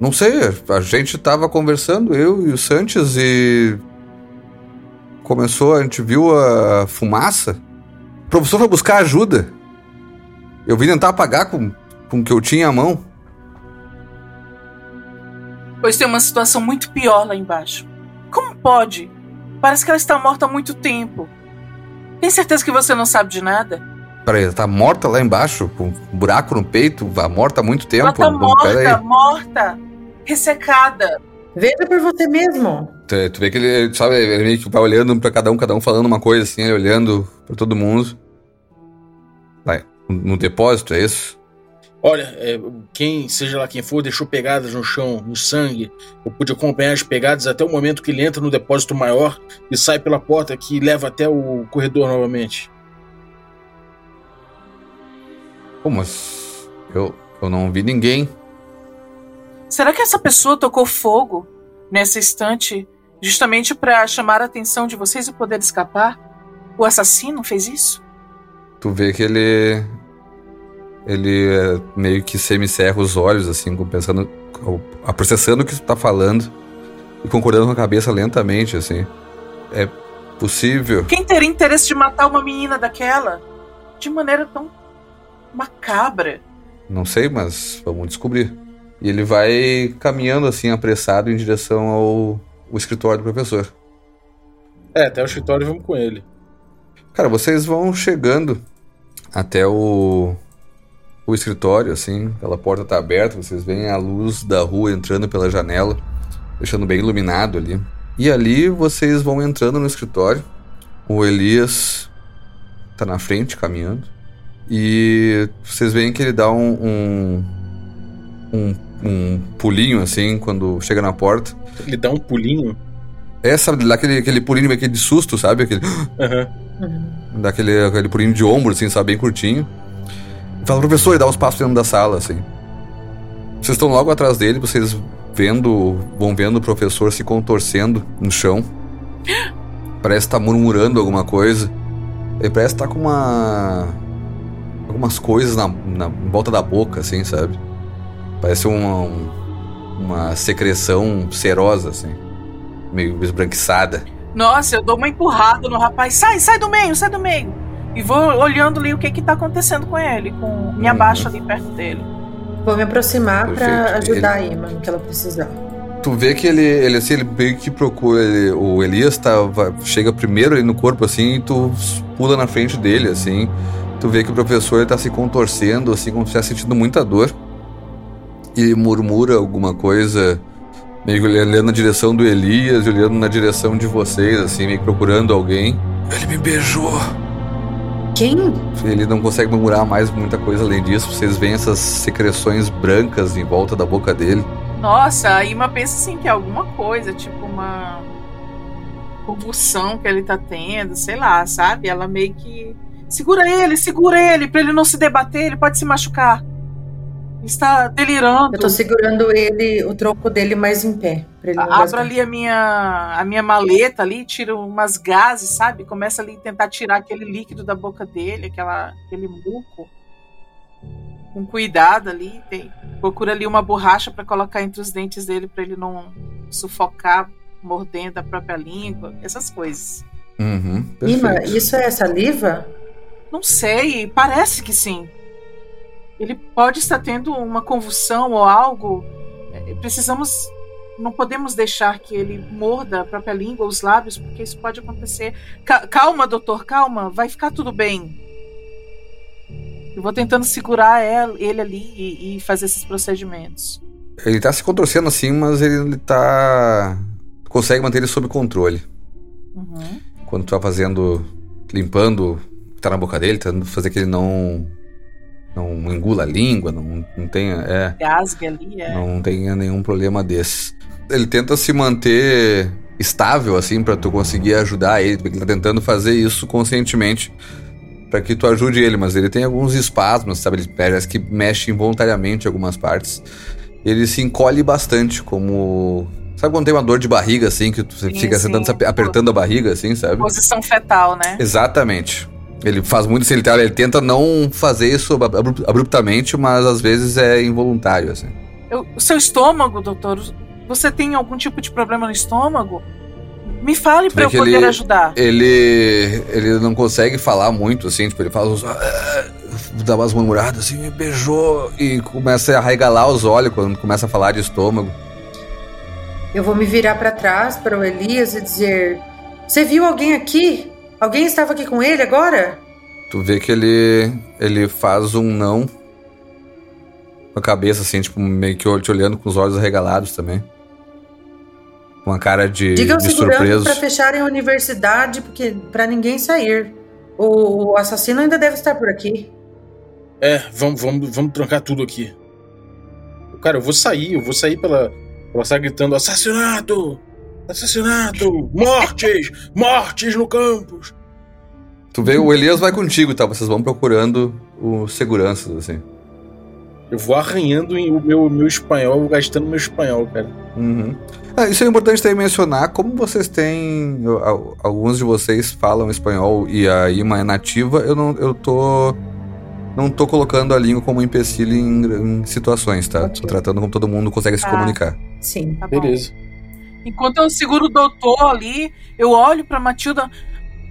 Não sei, a gente tava conversando, eu e o Sanches, e. Começou, a gente viu a fumaça. O professor foi buscar ajuda. Eu vim tentar apagar com, com o que eu tinha à mão. Pois tem uma situação muito pior lá embaixo. Como pode? Parece que ela está morta há muito tempo. Tem certeza que você não sabe de nada? Peraí, ela tá morta lá embaixo, com um buraco no peito, morta há muito tempo. Ela tá morta, morta ressecada. Veja por você mesmo. Tu, tu vê que ele, sabe, ele meio que vai olhando pra cada um, cada um falando uma coisa assim, ele olhando pra todo mundo. Vai, no depósito, é isso? Olha, é, quem, seja lá quem for, deixou pegadas no chão, no sangue. Eu pude acompanhar as pegadas até o momento que ele entra no depósito maior e sai pela porta que leva até o corredor novamente. Pô, mas eu, eu não vi ninguém. Será que essa pessoa tocou fogo nessa estante justamente para chamar a atenção de vocês e poder escapar? O assassino fez isso? Tu vê que ele. Ele é meio que semicerra os olhos, assim, pensando. processando o que tu tá falando e concordando com a cabeça lentamente, assim. É possível. Quem teria interesse de matar uma menina daquela? De maneira tão macabra. Não sei, mas vamos descobrir. E ele vai caminhando assim, apressado, em direção ao, ao escritório do professor. É, até o escritório vamos com ele. Cara, vocês vão chegando até o, o escritório, assim, pela porta tá aberta, vocês veem a luz da rua entrando pela janela, deixando bem iluminado ali. E ali vocês vão entrando no escritório. O Elias tá na frente, caminhando. E vocês veem que ele dá um, um, um um pulinho assim quando chega na porta. Ele dá um pulinho? É, sabe, dá aquele, aquele pulinho meio que de susto, sabe? Aquele. Uhum. Dá aquele, aquele pulinho de ombro, assim, sabe? Bem curtinho. Fala, professor, e dá uns passos dentro da sala, assim. Vocês estão logo atrás dele, vocês vendo, vão vendo o professor se contorcendo no chão. Parece estar tá murmurando alguma coisa. Ele parece estar tá com uma. algumas coisas na, na em volta da boca, assim, sabe? Parece uma, uma secreção serosa, assim. Meio esbranquiçada. Nossa, eu dou uma empurrada no rapaz. Sai, sai do meio, sai do meio. E vou olhando ali o que que tá acontecendo com ele. Com... Me uhum. abaixo ali perto dele. Vou me aproximar para ajudar ele... a Ima no que ela precisar. Tu vê que ele, ele assim, ele meio que procura. Ele, o Elias tá, vai, chega primeiro ali no corpo, assim, e tu pula na frente dele, assim. Tu vê que o professor ele tá se contorcendo, assim, como se estivesse sentindo muita dor e murmura alguma coisa, meio que olhando na direção do Elias e olhando na direção de vocês, assim, meio que procurando alguém. Ele me beijou. Quem? Ele não consegue murmurar mais muita coisa além disso. Vocês veem essas secreções brancas em volta da boca dele. Nossa, a Ima pensa assim que é alguma coisa, tipo uma convulsão que ele tá tendo, sei lá, sabe? Ela meio que. Segura ele, segura ele, pra ele não se debater, ele pode se machucar está delirando. Eu tô segurando ele, o tronco dele mais em pé. Abro ali a minha, a minha maleta ali, tiro umas gases, sabe? Começa ali a tentar tirar aquele líquido da boca dele, aquela, aquele muco. Com cuidado ali. Tem, procura ali uma borracha para colocar entre os dentes dele para ele não sufocar mordendo a própria língua, essas coisas. Uhum, Ima, isso é saliva? Não sei, parece que sim ele pode estar tendo uma convulsão ou algo. É, precisamos não podemos deixar que ele morda a própria língua, os lábios, porque isso pode acontecer. Ca calma, doutor, calma, vai ficar tudo bem. Eu vou tentando segurar ele ali e, e fazer esses procedimentos. Ele tá se contorcendo assim, mas ele tá. consegue manter ele sob controle. Uhum. Quando tu tá fazendo. limpando o que tá na boca dele, tentando fazer que ele não. Não engula a língua, não, não tenha. É, Gasgue ali, é. não tenha nenhum problema desses. Ele tenta se manter estável, assim, para tu conseguir ajudar ele, porque ele tá tentando fazer isso conscientemente para que tu ajude ele, mas ele tem alguns espasmos, sabe? Ele parece que mexe involuntariamente em algumas partes. Ele se encolhe bastante, como. Sabe quando tem uma dor de barriga, assim, que tu Sim, fica sim. sentando, apertando a barriga, assim, sabe? Posição fetal, né? Exatamente. Ele faz muito isso, ele, tá- ele tenta não fazer isso abru- abruptamente, mas às vezes é involuntário, assim. Eu- o seu estômago, doutor, você tem algum tipo de problema no estômago? Me fale para vê eu poder ele- ajudar. Ele. ele não consegue falar muito, assim, tipo, ele fala uns. "Ah", dá umas murmuradas assim, me beijou e começa a arregalar os olhos quando começa a falar de estômago. Eu vou me virar para trás para o Elias e dizer: Você viu alguém aqui? Alguém estava aqui com ele agora? Tu vê que ele. ele faz um não. Com a cabeça, assim, tipo, meio que te olhando com os olhos arregalados também. Com uma cara de, Diga ao de segurança surpreso. para fecharem a universidade, porque para ninguém sair. O, o assassino ainda deve estar por aqui. É, vamos, vamos, vamos trancar tudo aqui. Cara, eu vou sair, eu vou sair pela. Ela está gritando: assassinato! Assassinato! Mortes! Mortes no campus! Tu vê, o Elias vai contigo, tá? Vocês vão procurando os seguranças, assim. Eu vou arranhando em- o meu, meu espanhol, eu vou gastando meu espanhol, cara. Uhum. Ah, isso é importante também mencionar, como vocês têm. al- Alguns de vocês falam espanhol e a Ima é nativa, eu não. Eu tô. Não tô colocando a língua como empecilho em, em situações, tá? Ok. Tô tratando como todo mundo consegue se Ah. comunicar. Sim. Tá bom. Beleza. Enquanto eu seguro o doutor ali, eu olho pra Matilda.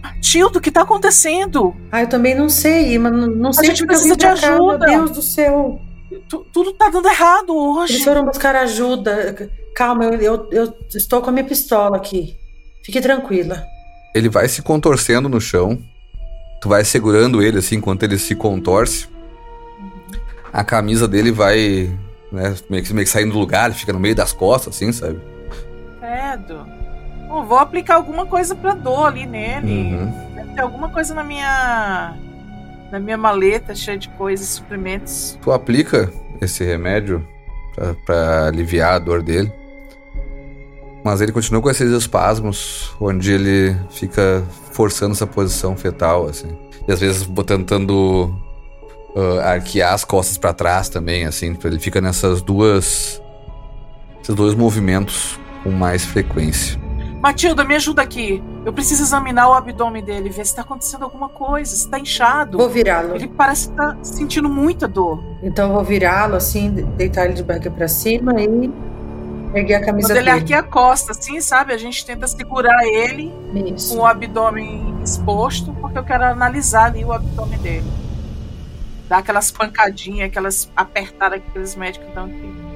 Matilda, o que tá acontecendo? Ah, eu também não sei, mas não, não sei gente eu vim precisa de cá, meu ajuda. Deus do céu. Tu- tudo tá dando errado Eles hoje. foram buscar ajuda. Calma, eu, eu, eu estou com a minha pistola aqui. Fique tranquila. Ele vai se contorcendo no chão. Tu vai segurando ele assim enquanto ele se contorce. A camisa dele vai. Né, meio, que, meio que saindo do lugar, ele fica no meio das costas, assim, sabe? Credo. Bom, vou aplicar alguma coisa pra dor ali nele. Uhum. Deve ter alguma coisa na minha. Na minha maleta cheia de coisas, suprimentos. Tu aplica esse remédio pra, pra aliviar a dor dele. Mas ele continua com esses espasmos, onde ele fica forçando essa posição fetal, assim. E às vezes tentando ah, arquear as costas pra trás também, assim. tipo, Ele fica nessas duas. Esses dois movimentos com mais frequência. Matilda, me ajuda aqui. Eu preciso examinar o abdômen dele, ver se tá acontecendo alguma coisa, se tá inchado. Vou virá-lo. Ele parece estar sentindo muita dor. Então eu vou virá-lo assim, deitar ele de barriga pra cima e erguer a camisa Quando ele dele. arqueia a costa, assim, sabe? A gente tenta segurar ele Isso. com o abdômen exposto, porque eu quero analisar ali o abdômen dele. Dar aquelas pancadinhas, aquelas apertadas que aqueles médicos dão aqui.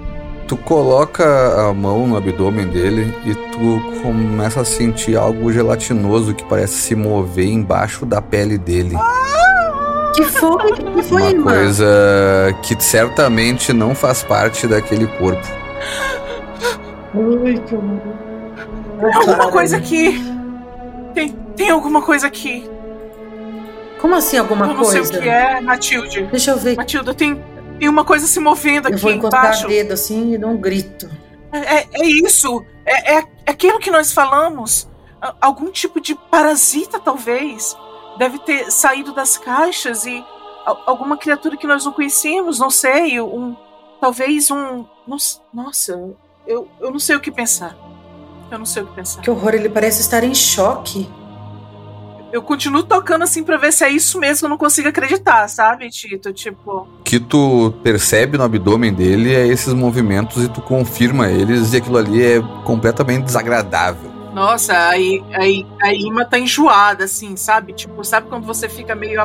Tu coloca a mão no abdômen dele e tu começa a sentir algo gelatinoso que parece se mover embaixo da pele dele. Que foi? Que foi, Uma irmã? coisa que certamente não faz parte daquele corpo. Ai, que horror. Tem alguma coisa aqui. Tem, tem alguma coisa aqui. Como assim alguma eu não coisa? sei o que é, Matilde. Deixa eu ver. Matilda, tem, tem uma coisa se movendo Eu aqui vou encostar embaixo. o dedo assim e dar um grito. É, é- é isso. É, é aquilo que nós falamos. Algum tipo de parasita, talvez. Deve ter saído das caixas e alguma criatura que nós não conhecemos, não sei. Um, talvez um. nos- Nossa, eu, eu não sei o que pensar. Eu não sei o que pensar. Que horror, ele parece estar em choque. Eu continuo tocando assim pra ver se é isso mesmo que eu não consigo acreditar, sabe, Tito? Tipo. O que tu percebe no abdômen dele é esses movimentos e tu confirma eles e aquilo ali é completamente desagradável. Nossa, aí, aí a Ima tá enjoada, assim, sabe? Tipo, sabe quando você fica meio,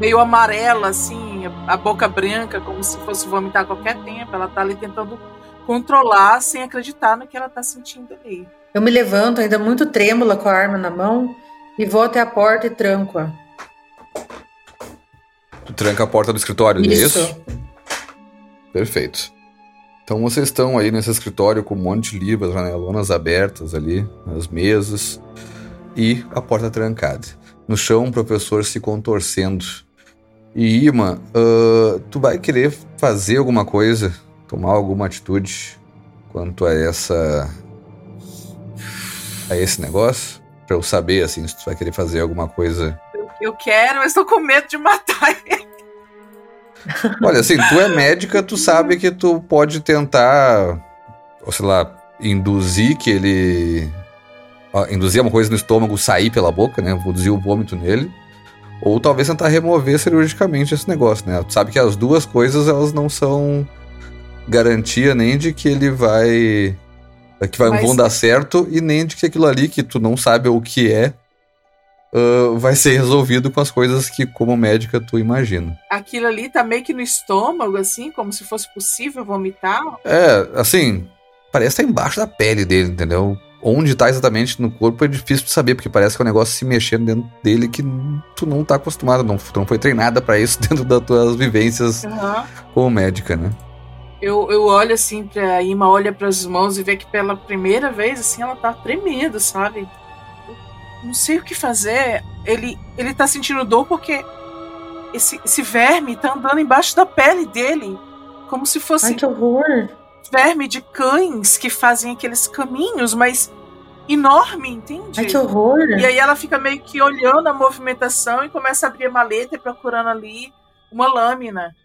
meio amarela, assim, a, a boca branca, como se fosse vomitar a qualquer tempo? Ela tá ali tentando controlar sem acreditar no que ela tá sentindo ali. Eu me levanto, ainda muito trêmula, com a arma na mão, e vou até a porta e tranco-a. Tu tranca a porta do escritório, é isso? Perfeito. Então vocês estão aí nesse escritório com um monte de livros, janelonas abertas ali, as mesas e a porta trancada. No chão, um professor se contorcendo. E Ima, uh, tu vai querer fazer alguma coisa, tomar alguma atitude quanto a essa. a esse negócio? Pra eu saber, assim, se tu vai querer fazer alguma coisa. Eu, quero, mas tô com medo de matar ele. Olha, assim, tu é médica, tu sabe que tu pode tentar, ou sei lá, induzir que ele. induzir uma coisa no estômago sair pela boca, né? Induzir o vômito nele. Ou talvez tentar remover cirurgicamente esse negócio, né? Tu sabe que as duas coisas, elas não são garantia nem de que ele vai. Que vai, Mas- vão dar certo, e nem de que aquilo ali que tu não sabe o que é. ah, vai ser resolvido com as coisas que, como médica, tu imagina. Aquilo ali tá meio que no estômago, assim, como se fosse possível vomitar. É, assim, parece estar embaixo da pele dele, entendeu? Onde tá exatamente no corpo é difícil de saber, porque parece que é um negócio se mexendo dentro dele que tu não tá acostumado, não, tu não foi treinada pra isso dentro das tuas vivências como médica, né? Eu, eu olho assim pra Ima, olha pras mãos e vê que pela primeira vez, assim, ela tá tremendo, sabe? Eu não sei o que fazer. Ele, ele tá sentindo dor porque esse, esse verme tá andando embaixo da pele dele. Como se fosse Ai, que horror! verme de cães que fazem aqueles caminhos, mas enorme, entende? Ai, que horror! E aí ela fica meio que olhando a movimentação e começa a abrir a maleta e procurando ali uma lâmina.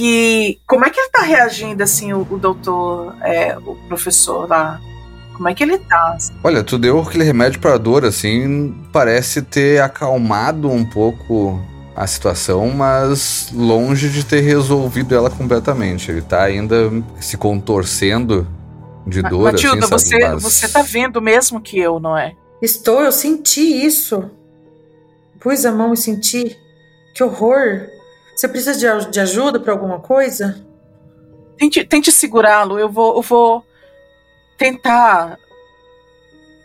E como é que ele tá reagindo, assim, o, o doutor, é, o professor lá? Como é que ele tá? Olha, tu deu aquele remédio pra dor, assim, parece ter acalmado um pouco a situação, mas longe de ter resolvido ela completamente. Ele tá ainda se contorcendo de dor, Matilda, assim, você, Mas- você tá vendo mesmo que eu, não é? Estou, eu senti isso. Pus a mão e senti. Que horror! Você precisa de, de ajuda pra alguma coisa? Tente, tente segurá-lo. Eu vou, eu vou tentar.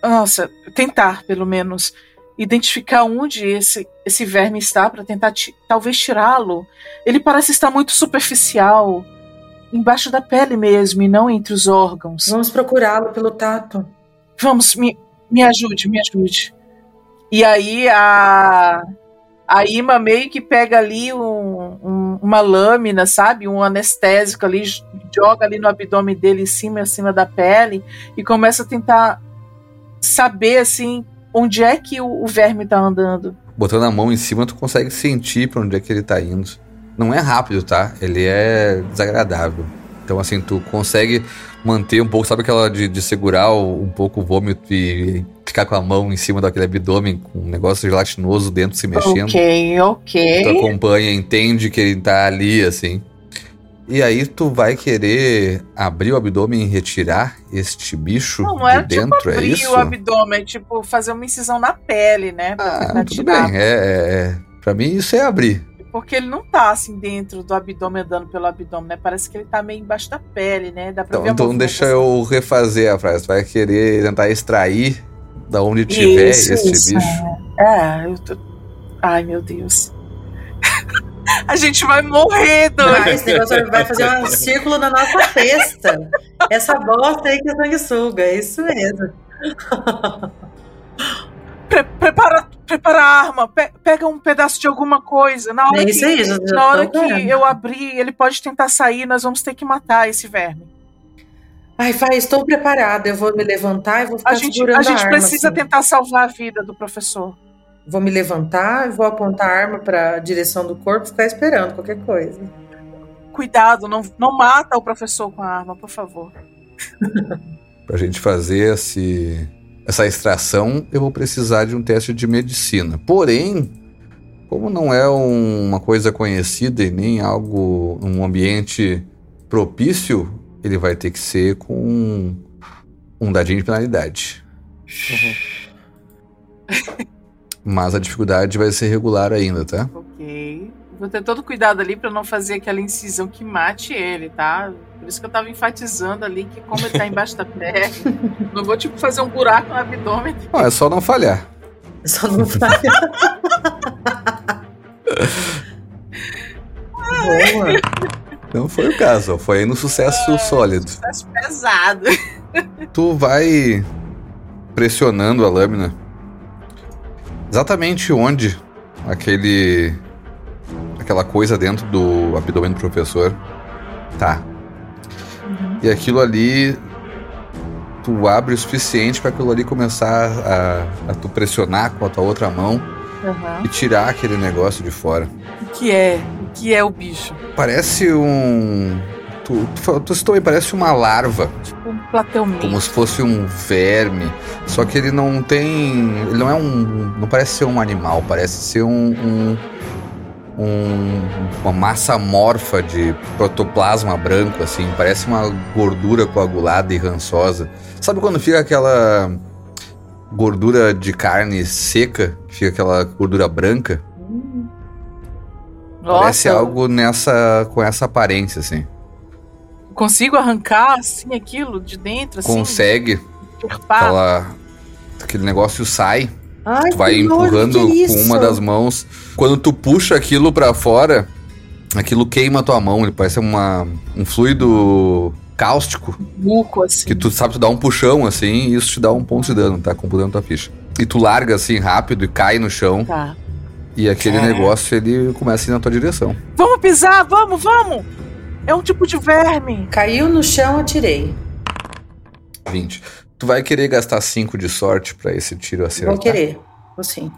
Nossa, tentar, pelo menos, identificar onde esse, esse verme está para tentar talvez tirá-lo. Ele parece estar muito superficial, embaixo da pele mesmo, e não entre os órgãos. Vamos procurá-lo pelo tato. Vamos, me, me ajude, me ajude. E aí a, a Ima meio que pega ali um- um- uma lâmina, sabe? Um anestésico ali, joga ali no abdômen dele em cima, acima da pele, e começa a tentar saber, assim, onde é que o, o verme tá andando. Botando a mão em cima, tu consegue sentir pra onde é que ele tá indo. Não é rápido, tá? Ele é desagradável. Então, assim, tu consegue manter um pouco, sabe aquela de, de segurar o- um pouco o vômito e ficar com a mão em cima daquele abdômen com um negócio gelatinoso dentro se mexendo. Ok, Tu ok. acompanha, entende que ele tá ali, assim. E aí tu vai querer abrir o abdômen e retirar este bicho Não, não é de dentro, tipo é abrir isso? o abdômen, é tipo fazer uma incisão na pele, né? Pra Ah, tudo tirar. bem. É, é, é. Pra mim isso é abrir. Porque ele não tá assim dentro do abdômen, andando pelo abdômen, né? Parece que ele tá meio embaixo da pele, né? Dá pra Então, então deixa movimentação. eu refazer a frase. Vai querer tentar extrair da onde tiver Isso, este isso, bicho. É, eu tô... Ai, meu Deus. a gente vai morrer, doido. esse negócio vai fazer um círculo na nossa festa. Essa bosta aí que é sanguessuga, é isso mesmo. Pre- prepara, prepara a arma, pe- pega um pedaço de alguma coisa. Na hora É que, aí, já, já na hora que vendo. eu abrir, ele pode tentar sair, nós vamos ter que matar esse verme. Ai, vai, estou preparada. Eu vou me levantar e vou ficar A gente, segurando a gente arma, precisa assim. tentar salvar a vida do professor. Vou me levantar e vou apontar a arma para a direção do corpo e ficar esperando qualquer coisa. Cuidado, não, não mata o professor com a arma, por favor. Pra gente fazer esse, essa extração, eu vou precisar de um teste de medicina. Porém, como não é um- uma coisa conhecida e nem algo, um ambiente propício, ele vai ter que ser com um, um dadinho de penalidade. Mas a dificuldade vai ser regular ainda, tá? Ok. Vou ter todo cuidado ali pra não fazer aquela incisão que mate ele, tá? Por isso que eu tava enfatizando ali que como ele tá embaixo da pele, não vou tipo fazer um buraco no abdômen. Não, é só não falhar. Só não falha. Boa. Não foi o caso, foi aí no sucesso sólido. Sucesso pesado. Tu vai pressionando a lâmina exatamente onde aquele aquela coisa dentro do abdômen do professor tá. E aquilo ali tu abre o suficiente para aquilo ali começar a, a tu pressionar com a tua outra mão Aham. e tirar aquele negócio de fora. O que é? O que é o bicho? Parece um tu, tu, tu citou aí, parece uma larva. Tipo um plateuminto. como se fosse um verme, só que ele não tem, ele não é um, não parece ser um animal, parece ser um, um- um- uma massa amorfa de protoplasma branco assim, parece uma gordura coagulada e rançosa. Sabe quando fica aquela gordura de carne seca, fica aquela gordura branca? Parece Nossa, algo nessa com essa aparência assim. Consigo arrancar assim aquilo de dentro, assim? Consegue aquela aquele negócio sai Ai, Tu vai empurrando é com uma das mãos. Quando tu puxa aquilo pra fora, aquilo queima a tua mão. Ele parece uma, um fluido cáustico. Buco, assim. Que tu sabe, tu dá um puxão assim e isso te dá um ponto de dano, tá? Computando tua ficha. E tu larga assim rápido e cai no chão. Tá. E aquele Caraca. negócio ele começa a ir na tua direção. Vamos pisar, vamos, vamos! É um tipo de verme. Caiu no chão, atirei. 20. Tu vai querer gastar 5 de sorte pra esse tiro acertar. Vou querer. Vou sim.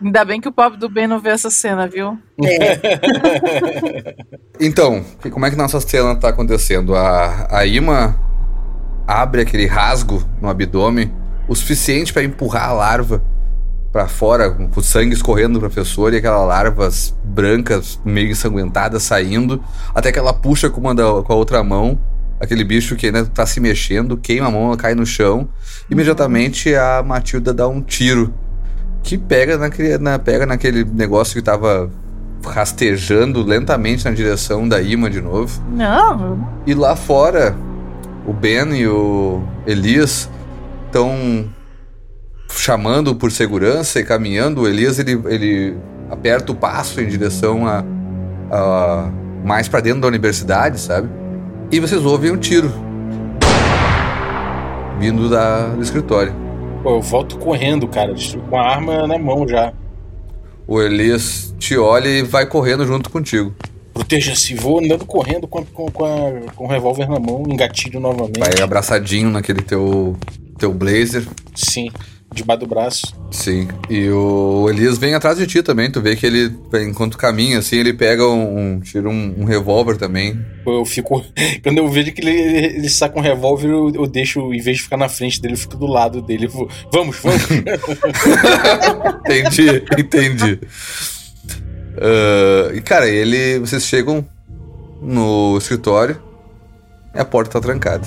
Ainda bem que o pobre do Ben não vê essa cena, viu? É, Então, que- como é que nossa cena tá acontecendo? A, a Ima abre aquele rasgo no abdômen o suficiente pra empurrar a larva pra fora, com o sangue escorrendo do professor e aquela larvas brancas, meio ensanguentadas, saindo, até que ela puxa com, uma da- com a outra mão aquele bicho que ainda tá se mexendo, queima a mão, ela cai no chão. Imediatamente a Matilda dá um tiro que pega naquele, na, pega naquele negócio que tava rastejando lentamente na direção da Ima de novo. Não, E lá fora, o Ben e o Elias estão chamando por segurança e caminhando. O Elias ele, ele aperta o passo em direção a, a- mais pra dentro da universidade, sabe? E vocês ouvem um tiro vindo da, do escritório. Pô, eu volto correndo, cara, com a arma na mão já. O Elias te olha e vai correndo junto contigo. Proteja-se, vou andando correndo com, com, com, a- com o revólver na mão, engatilho novamente. Vai abraçadinho naquele teu, teu blazer. Sim, debaixo do braço. Sim, e o Elias vem atrás de ti também. Tu vê que ele, enquanto caminha, assim, ele pega um. um- tira um, um revólver também. Eu fico. Quando eu vejo que ele, ele saca um revólver, eu, eu deixo, em vez de ficar na frente dele, eu fico do lado dele. Vou, vamos, vamos. Entendi, entendi. Ah, e cara, ele. Vocês chegam no escritório e a porta tá trancada.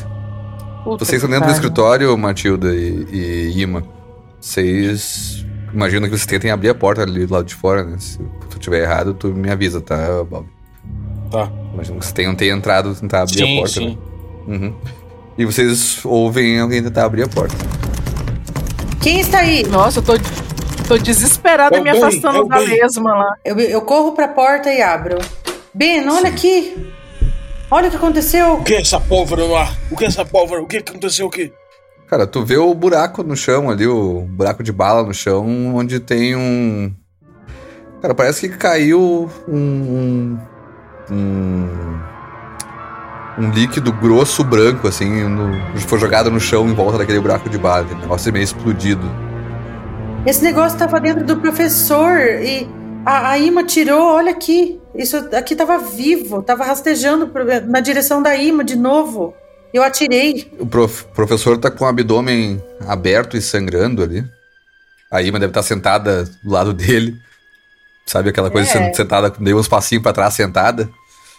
puta Vocês estão dentro do pariu. escritório, Matilda e, e Ima. Vocês. Imagino que vocês tentem abrir a porta ali do lado de fora, né? Se tu tiver errado, tu me avisa, tá, Bob? Tá. Imagino que vocês tenham, tenham entrado tentar abrir a Sim, porta. sim. Né? Uhum. E vocês ouvem alguém tentar abrir a porta. Quem está aí? Nossa, eu tô, tô desesperada É me afastando é da Ben. lesma lá. Eu, eu corro pra porta e abro. Ben, olha aqui. Olha o que aconteceu. O que é essa pólvora no ar? O que é essa pólvora? O que aconteceu aqui? Cara, tu vê o buraco no chão ali, o buraco de bala no chão, onde tem um. Cara, parece que caiu um. Um. Um líquido grosso branco, assim, no, foi jogado no chão em volta daquele buraco de bala. Aquele negócio meio explodido. Esse negócio tava dentro do professor e a, a Ima tirou. Olha aqui. Isso aqui tava vivo. Tava rastejando na direção da Ima de novo. Eu atirei. O prof- professor tá com o abdômen aberto e sangrando ali. A Ima deve estar sentada do lado dele. Sabe aquela coisa É. de sentada, deu uns passinhos pra trás sentada?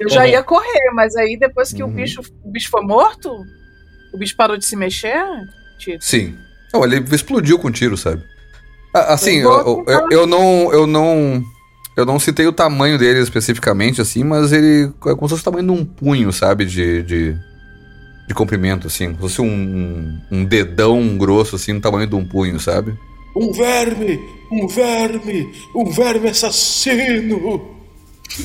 Eu já Uhum. ia correr, mas aí depois que Uhum. o, bicho, o bicho foi morto, o bicho parou de se mexer. Tito. Sim. Não, ele explodiu com tiro, sabe? Assim, eu, eu, eu não. Eu não. Eu não citei o tamanho dele especificamente, assim, mas ele é como se fosse o tamanho de um punho, sabe? De, de, de comprimento, assim. Como se fosse um, um dedão grosso, assim, no tamanho de um punho, sabe? Um verme! Um verme! Um verme assassino!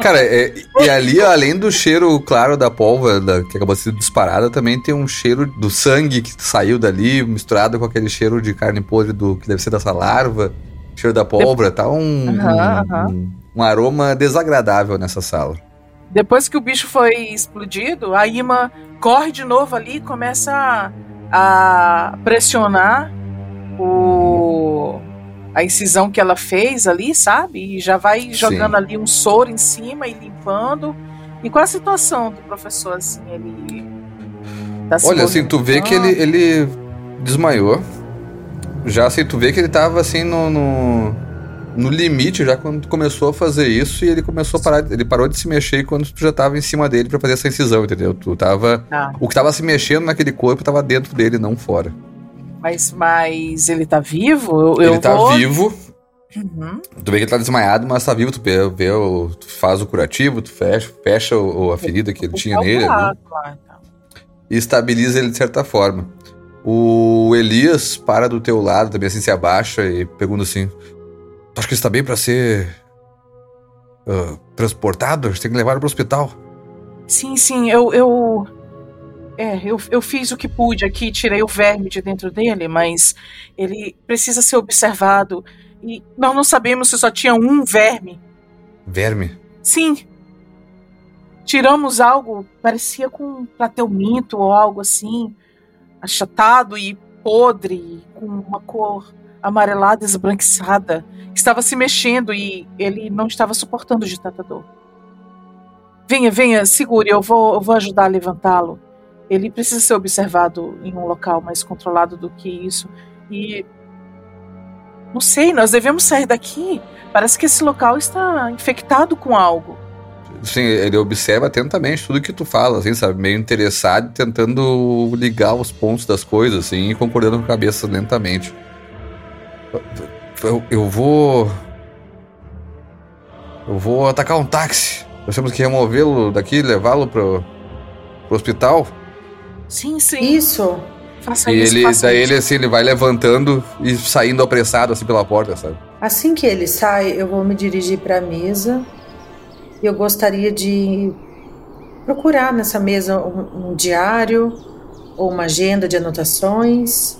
Cara, é, e ali, além do cheiro claro da pólvora da, que acabou sendo disparada, também tem um cheiro do sangue que saiu dali, misturado com aquele cheiro de carne podre do que deve ser dessa larva, cheiro da pólvora, tá um, Uhum, um, uhum. Um- aroma desagradável nessa sala. Depois que o bicho foi explodido, a Ima corre de novo ali e começa a, a pressionar o a incisão que ela fez ali, sabe? E já vai jogando ali um soro em cima e limpando. E qual a situação do professor assim? Ele tá se Olha, assim, tu vê que ele, ele desmaiou. Já assim, tu vê que ele tava assim no, no, no limite já quando tu começou a fazer isso e ele começou a parar. Ele parou de se mexer quando tu já tava em cima dele pra fazer essa incisão, entendeu? Tu tava. Tá, O que tava se mexendo naquele corpo tava dentro dele, não fora. mas, mas ele tá vivo? Eu, eu ele tá vou... vivo. Uhum. Tu vê que ele tá desmaiado, mas tá vivo. Tu, vê, vê o- tu faz o curativo, tu fecha, fecha o- a ferida que ele tinha nele ali, Calculado lá, então. e estabiliza ele de certa forma. O Elias para do teu lado, também assim se abaixa e pergunta assim: Tu acha que ele está bem pra ser. ah, transportado? A gente tem que levar ele pro hospital. Sim, sim, eu. eu... É, eu, eu fiz o que pude aqui, tirei o verme de dentro dele, mas ele precisa ser observado. E nós não sabemos se só tinha um verme. Verme. Sim. Tiramos algo, parecia com um plateuminto ou algo assim, achatado e podre, com uma cor amarelada esbranquiçada, estava se mexendo e ele não estava suportando de tanta dor. Venha, venha, segure, eu vou, eu vou ajudar a levantá-lo. Ele precisa ser observado em um local mais controlado do que isso. E. Não sei, nós devemos sair daqui. Parece que esse local está infectado com algo. Sim, ele observa atentamente tudo que tu fala, assim, sabe? Meio interessado, tentando ligar os pontos das coisas, assim, e concordando com a cabeça lentamente. Eu, eu vou. Eu vou atacar um táxi. Nós temos que removê-lo daqui, levá-lo pro, pro hospital. Sim, sim. Isso. Faça e isso. ele, faça daí isso. ele assim, ele vai levantando e saindo apressado assim pela porta, sabe? Assim que ele sai, eu vou me dirigir para a mesa. Eu gostaria de procurar nessa mesa um, um diário ou uma agenda de anotações.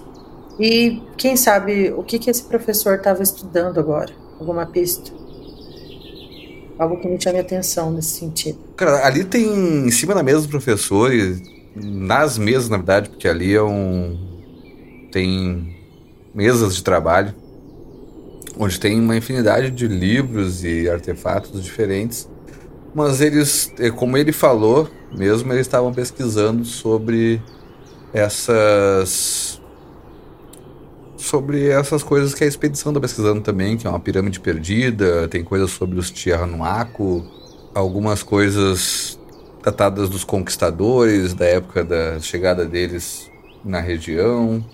E quem sabe o que, que esse professor estava estudando agora? Alguma pista? Algo que me chame a atenção nesse sentido. Cara, ali tem em cima da mesa dos professores, nas mesas, na verdade, porque ali é um. Tem mesas de trabalho, onde tem uma infinidade de livros e artefatos diferentes. Mas eles, é, como ele falou mesmo, eles estavam pesquisando sobre essas. Sobre essas coisas que a expedição está pesquisando também, que é uma pirâmide perdida, tem coisas sobre os Tiahuanaco, algumas coisas datadas dos conquistadores, da época da chegada deles na região.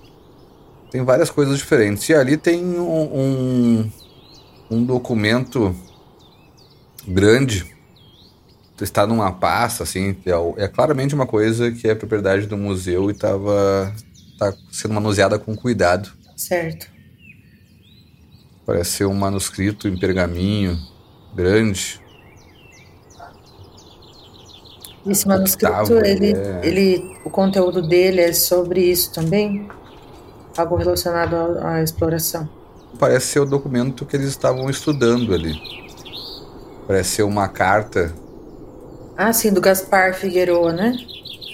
Tem várias coisas diferentes. E ali tem um, um, um documento grande, está numa pasta, assim, é, é claramente uma coisa que é propriedade do museu e estava tá sendo manuseada com cuidado. Certo. Parece ser um manuscrito em pergaminho grande. Esse manuscrito, Octavo, ele, é. ele, o conteúdo dele é sobre isso também? Algo relacionado à, à exploração. Parece ser o documento que eles estavam estudando ali. Parece ser uma carta. Ah, sim, do Gaspar Figueroa, né?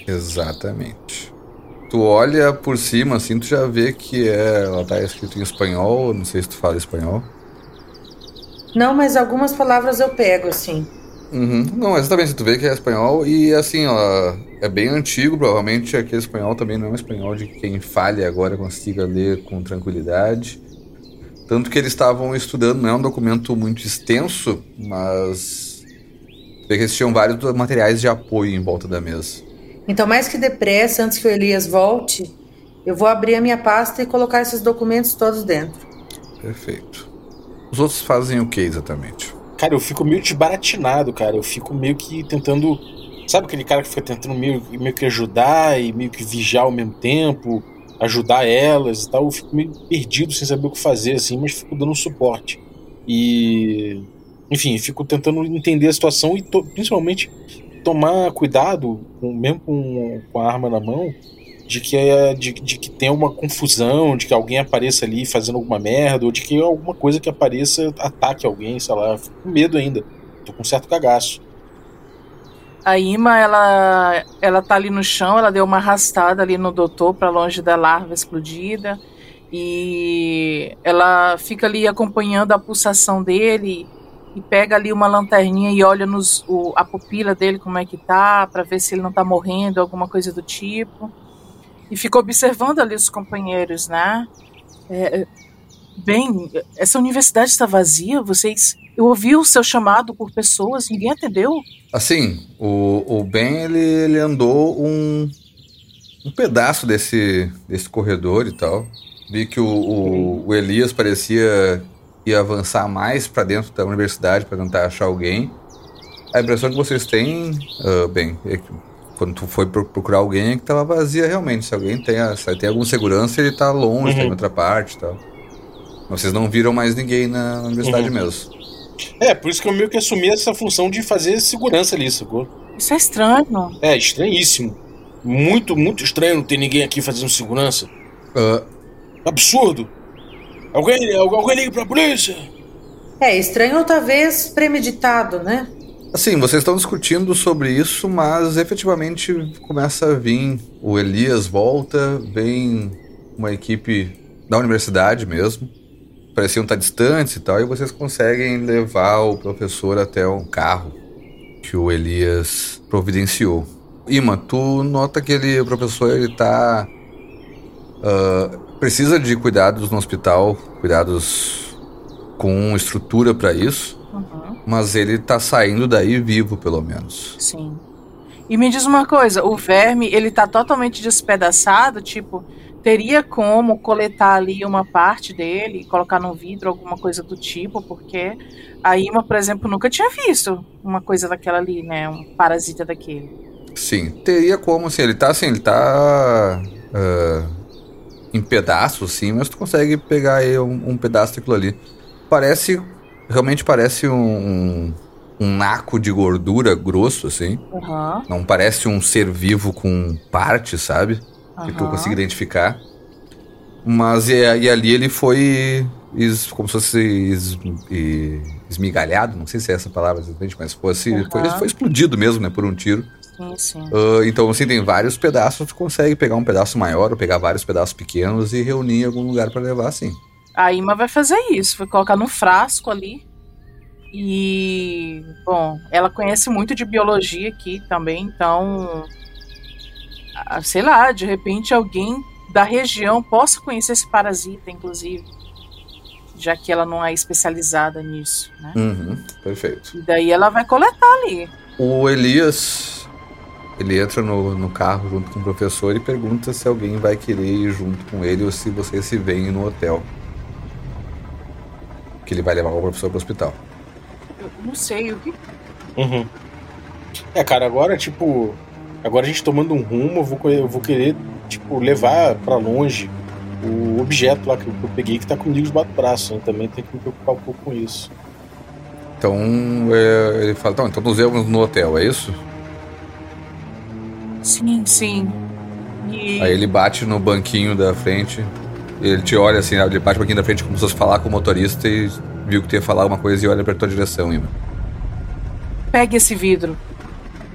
Exatamente. Tu olha por cima, assim, tu já vê que é, ela tá escrito em espanhol, não sei se tu fala espanhol. Não, mas algumas palavras eu pego, assim. Uhum. Não, exatamente, tu vê que é espanhol e assim, ó, é bem antigo, provavelmente aquele espanhol também não é um espanhol de quem fale agora consiga ler com tranquilidade. Tanto que eles estavam estudando, não é um documento muito extenso, mas vê que eles tinham vários materiais de apoio em volta da mesa. Então, mais que depressa, antes que o Elias volte, Eu vou abrir a minha pasta e colocar esses documentos todos dentro. Perfeito. Os outros fazem o que exatamente? Cara, eu fico meio desbaratinado, cara. Eu fico meio que tentando. Sabe aquele cara que fica tentando meio, meio que ajudar e meio que vigiar ao mesmo tempo, ajudar elas e tal? Eu fico meio perdido sem saber o que fazer, assim, mas fico dando suporte. E. Enfim, fico tentando entender a situação e to principalmente tomar cuidado, com, mesmo com, com a arma na mão, de que, é, de, de que tem uma confusão, de que alguém apareça ali fazendo alguma merda, ou de que alguma coisa que apareça ataque alguém, sei lá. Fico com medo ainda. Tô com certo cagaço. A Ima, ela, ela tá ali no chão, ela deu uma arrastada ali no doutor para longe da larva explodida. E ela fica ali acompanhando a pulsação dele e pega ali uma lanterninha e olha nos, o, a pupila dele como é que tá, para ver se ele não tá morrendo, alguma coisa do tipo e ficou observando ali os companheiros, né? É, bem, essa universidade está vazia, vocês. Eu ouvi o seu chamado por pessoas, ninguém atendeu? Assim, o, o Ben ele, ele andou um, um pedaço desse, desse corredor e tal. Vi que o, o, o Elias parecia ir avançar mais para dentro da universidade para tentar achar alguém. A impressão que vocês têm, uh, bem, é que quando tu foi procurar alguém que tava vazia realmente. Se alguém tem, a, se tem alguma segurança, ele tá longe, uhum. tá em outra parte e tal. Vocês não viram mais ninguém na universidade uhum. mesmo. É, por isso que eu meio que assumi essa função de fazer segurança ali, sacou? Isso é estranho. É, estranhíssimo. Muito, muito estranho não ter ninguém aqui fazendo segurança. Uh. Absurdo. Alguém, alguém liga pra polícia. É, estranho ou talvez premeditado, né? Assim, vocês estão discutindo sobre isso, mas efetivamente começa a vir. O Elias volta, vem uma equipe da universidade mesmo. Pareciam estar distantes e tal, e vocês conseguem levar o professor até um carro que o Elias providenciou. Ima, tu nota que ele, o professor ele tá. Uh, precisa de cuidados no hospital, cuidados com estrutura para isso. Uhum. Mas ele tá saindo daí vivo, pelo menos. Sim. E me diz uma coisa, o verme, ele tá totalmente despedaçado, tipo, teria como coletar ali uma parte dele, colocar no vidro, alguma coisa do tipo, porque a Ima, por exemplo, nunca tinha visto uma coisa daquela ali, né, um parasita daquele. Sim, teria como, assim, ele tá assim, ele tá uh, em pedaços, sim, mas tu consegue pegar aí um, um pedaço daquilo ali. Parece realmente parece um, um, naco de gordura grosso, assim. Uhum. Não parece um ser vivo com parte, sabe? Uhum. Que tu consiga identificar. Mas e, e, ali ele foi es, como se fosse es, esmigalhado, não sei se é essa palavra exatamente, mas fosse, uhum. foi, foi explodido mesmo, né, por um tiro. Sim, sim. Uh, então, assim, tem vários pedaços, tu consegue pegar um pedaço maior ou pegar vários pedaços pequenos e reunir em algum lugar para levar, assim. A Ima vai fazer isso, vai colocar no frasco ali. E, bom, ela conhece muito de biologia aqui também, então. Sei lá, de repente alguém da região possa conhecer esse parasita, inclusive. Já que ela não é especializada nisso, né? Uhum, perfeito. E daí ela vai coletar ali. O Elias, ele entra no, no carro junto com o professor e pergunta se alguém vai querer ir junto com ele ou se vocês se veem no hotel que ele vai levar o professor pro hospital. Eu não sei o que. Uhum. É, cara, agora, tipo. Agora a gente tomando um rumo, eu vou, eu vou querer, tipo, levar para longe o objeto lá que eu, peguei que tá comigo debaixo do braço. Né? Também tem que me preocupar um pouco com isso. Então, é, ele fala, então, então nos vemos no hotel, é isso? Sim, sim. E... Aí ele bate no banquinho da frente. Ele te olha assim, ele bate um pouquinho da frente como se fosse falar com o motorista e viu que tu ia falar alguma coisa e olha pra tua direção, Ima. Pegue esse vidro.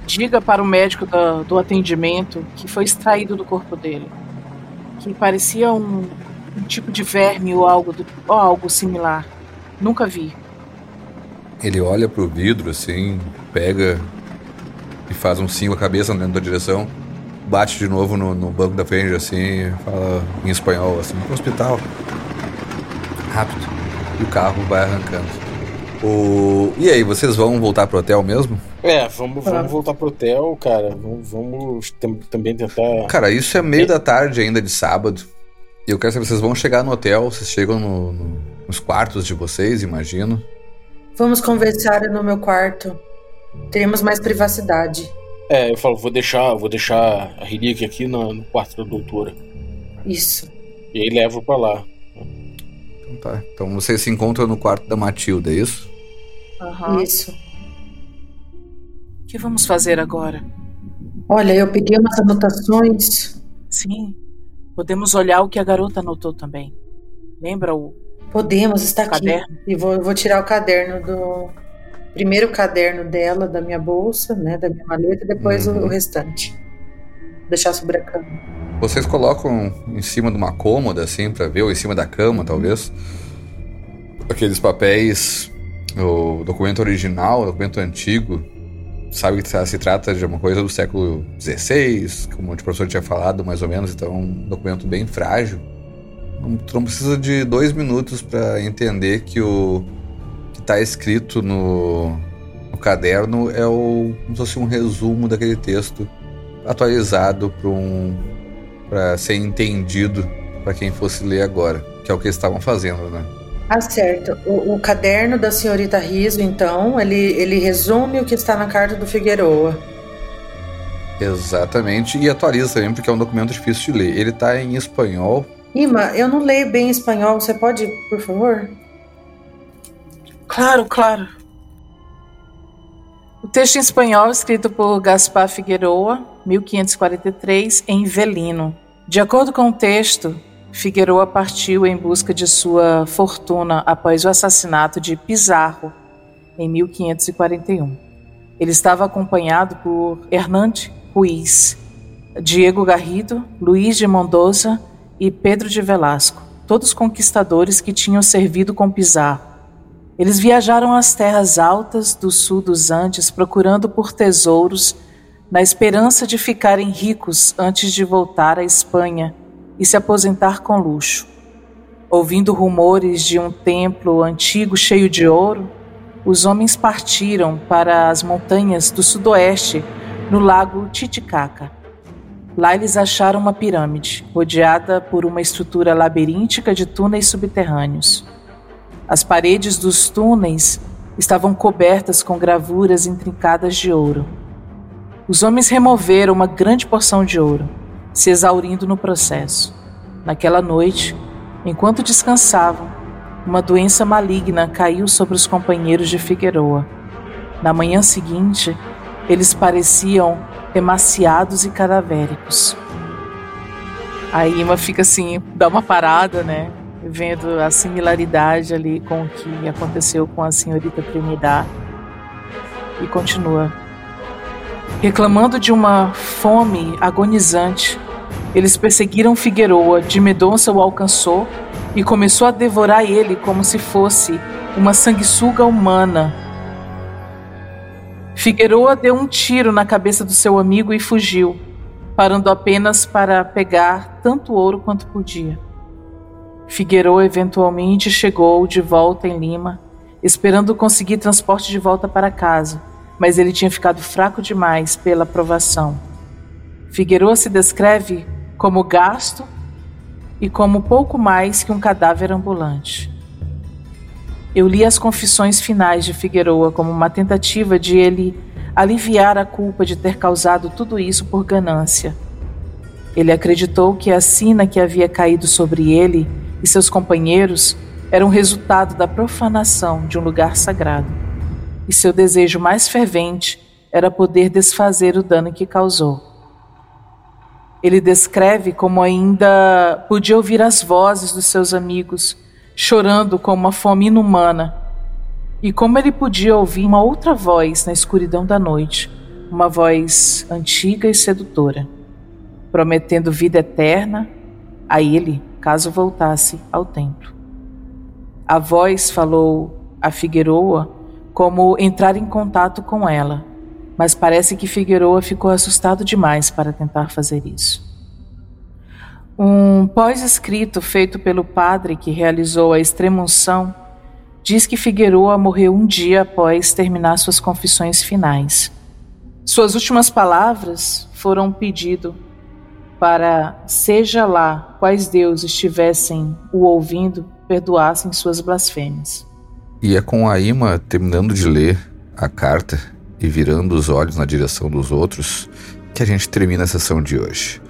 Diga para o médico do, do atendimento que foi extraído do corpo dele. Que parecia um, um tipo de verme ou algo, do, ou algo similar. Nunca vi. Ele olha pro vidro assim, pega e faz um sim com a cabeça dentro da direção bate de novo no, no banco da frente, assim, fala em espanhol, assim, pro hospital. Rápido. E o carro vai arrancando. O... E aí, vocês vão voltar pro hotel mesmo? É, vamos, vamos voltar pro hotel, cara. Vamos, vamos também tentar. Cara, isso é meio é. da tarde ainda de sábado. E eu quero saber, vocês vão chegar no hotel, vocês chegam no, no, nos quartos de vocês, imagino. Vamos conversar no meu quarto. Teremos mais privacidade. É, eu falo, vou deixar, vou deixar a relíquia aqui no, no quarto da doutora. Isso. E aí levo para lá. Então tá. Então vocês se encontram no quarto da Matilda, é isso? Uhum. Isso. O que vamos fazer agora? Olha, eu peguei umas anotações. Sim. Podemos olhar o que a garota anotou também. Lembra o. Podemos, está aqui. Caderno? E vou, vou tirar o caderno do, primeiro o caderno dela, da minha bolsa, né, da minha maleta, depois uhum. o, o, restante. Deixar sobre a cama. Vocês colocam em cima de uma cômoda, assim, para ver, ou em cima da cama, talvez, aqueles papéis, o documento original, o documento antigo, sabe que se trata de uma coisa do século XVI, como o professor tinha falado, mais ou menos, então é um documento bem frágil. Não, não precisa de dois minutos para entender que o está escrito no, no, caderno é o, como se fosse um resumo daquele texto atualizado para um, ser entendido para quem fosse ler agora, que é o que eles estavam fazendo, né? Ah, certo. O, o, caderno da senhorita Riso, então, ele, ele resume o que está na carta do Figueroa. Exatamente, e atualiza também, porque é um documento difícil de ler. Ele está em espanhol. Ima, eu não leio bem espanhol, você pode, por favor? Claro, claro. O texto em espanhol, escrito por Gaspar Figueroa, 1543, em Velino. De acordo com o texto, Figueroa partiu em busca de sua fortuna após o assassinato de Pizarro, em 1541. Ele estava acompanhado por Hernande Ruiz, Diego Garrido, Luiz de Mendoza e Pedro de Velasco, todos conquistadores que tinham servido com Pizarro. Eles viajaram às terras altas do sul dos Andes procurando por tesouros, na esperança de ficarem ricos antes de voltar à Espanha e se aposentar com luxo. Ouvindo rumores de um templo antigo cheio de ouro, os homens partiram para as montanhas do sudoeste, no lago Titicaca. Lá eles acharam uma pirâmide, rodeada por uma estrutura labiríntica de túneis subterrâneos. As paredes dos túneis estavam cobertas com gravuras intrincadas de ouro. Os homens removeram uma grande porção de ouro, se exaurindo no processo. Naquela noite, enquanto descansavam, uma doença maligna caiu sobre os companheiros de Figueroa. Na manhã seguinte, eles pareciam emaciados e cadavéricos. A Ima fica assim, dá uma parada, né? Vendo a similaridade ali com o que aconteceu com a senhorita Trinidad. E continua. Reclamando de uma fome agonizante, eles perseguiram Figueroa, de Medonça o alcançou e começou a devorar ele como se fosse uma sanguessuga humana. Figueroa deu um tiro na cabeça do seu amigo e fugiu, parando apenas para pegar tanto ouro quanto podia. Figueiredo eventualmente chegou de volta em Lima, esperando conseguir transporte de volta para casa, mas ele tinha ficado fraco demais pela provação. Figueiredo se descreve como gasto e como pouco mais que um cadáver ambulante. Eu li as confissões finais de Figueroa como uma tentativa de ele aliviar a culpa de ter causado tudo isso por ganância. Ele acreditou que a sina que havia caído sobre ele e seus companheiros eram resultado da profanação de um lugar sagrado, e seu desejo mais fervente era poder desfazer o dano que causou. Ele descreve como ainda podia ouvir as vozes dos seus amigos chorando com uma fome inumana, e como ele podia ouvir uma outra voz na escuridão da noite, uma voz antiga e sedutora, prometendo vida eterna a ele caso voltasse ao templo. A voz falou a Figueroa como entrar em contato com ela, mas parece que Figueroa ficou assustado demais para tentar fazer isso. Um pós-escrito feito pelo padre que realizou a extremunção diz que Figueroa morreu um dia após terminar suas confissões finais. Suas últimas palavras foram um pedido para, seja lá quais deuses estivessem o ouvindo, perdoassem suas blasfêmias. E é com a Ima terminando de ler a carta e virando os olhos na direção dos outros que a gente termina a sessão de hoje.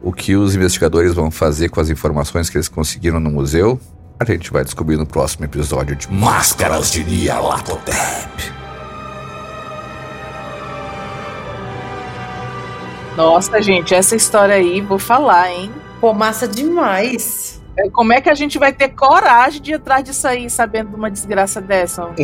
O que os investigadores vão fazer com as informações que eles conseguiram no museu, a gente vai descobrir no próximo episódio de Máscaras de Nyarlathotep. Nossa, gente, essa história aí, vou falar, hein? Pô, massa demais. É, como é que a gente vai ter coragem de ir atrás disso aí, sabendo de uma desgraça dessa?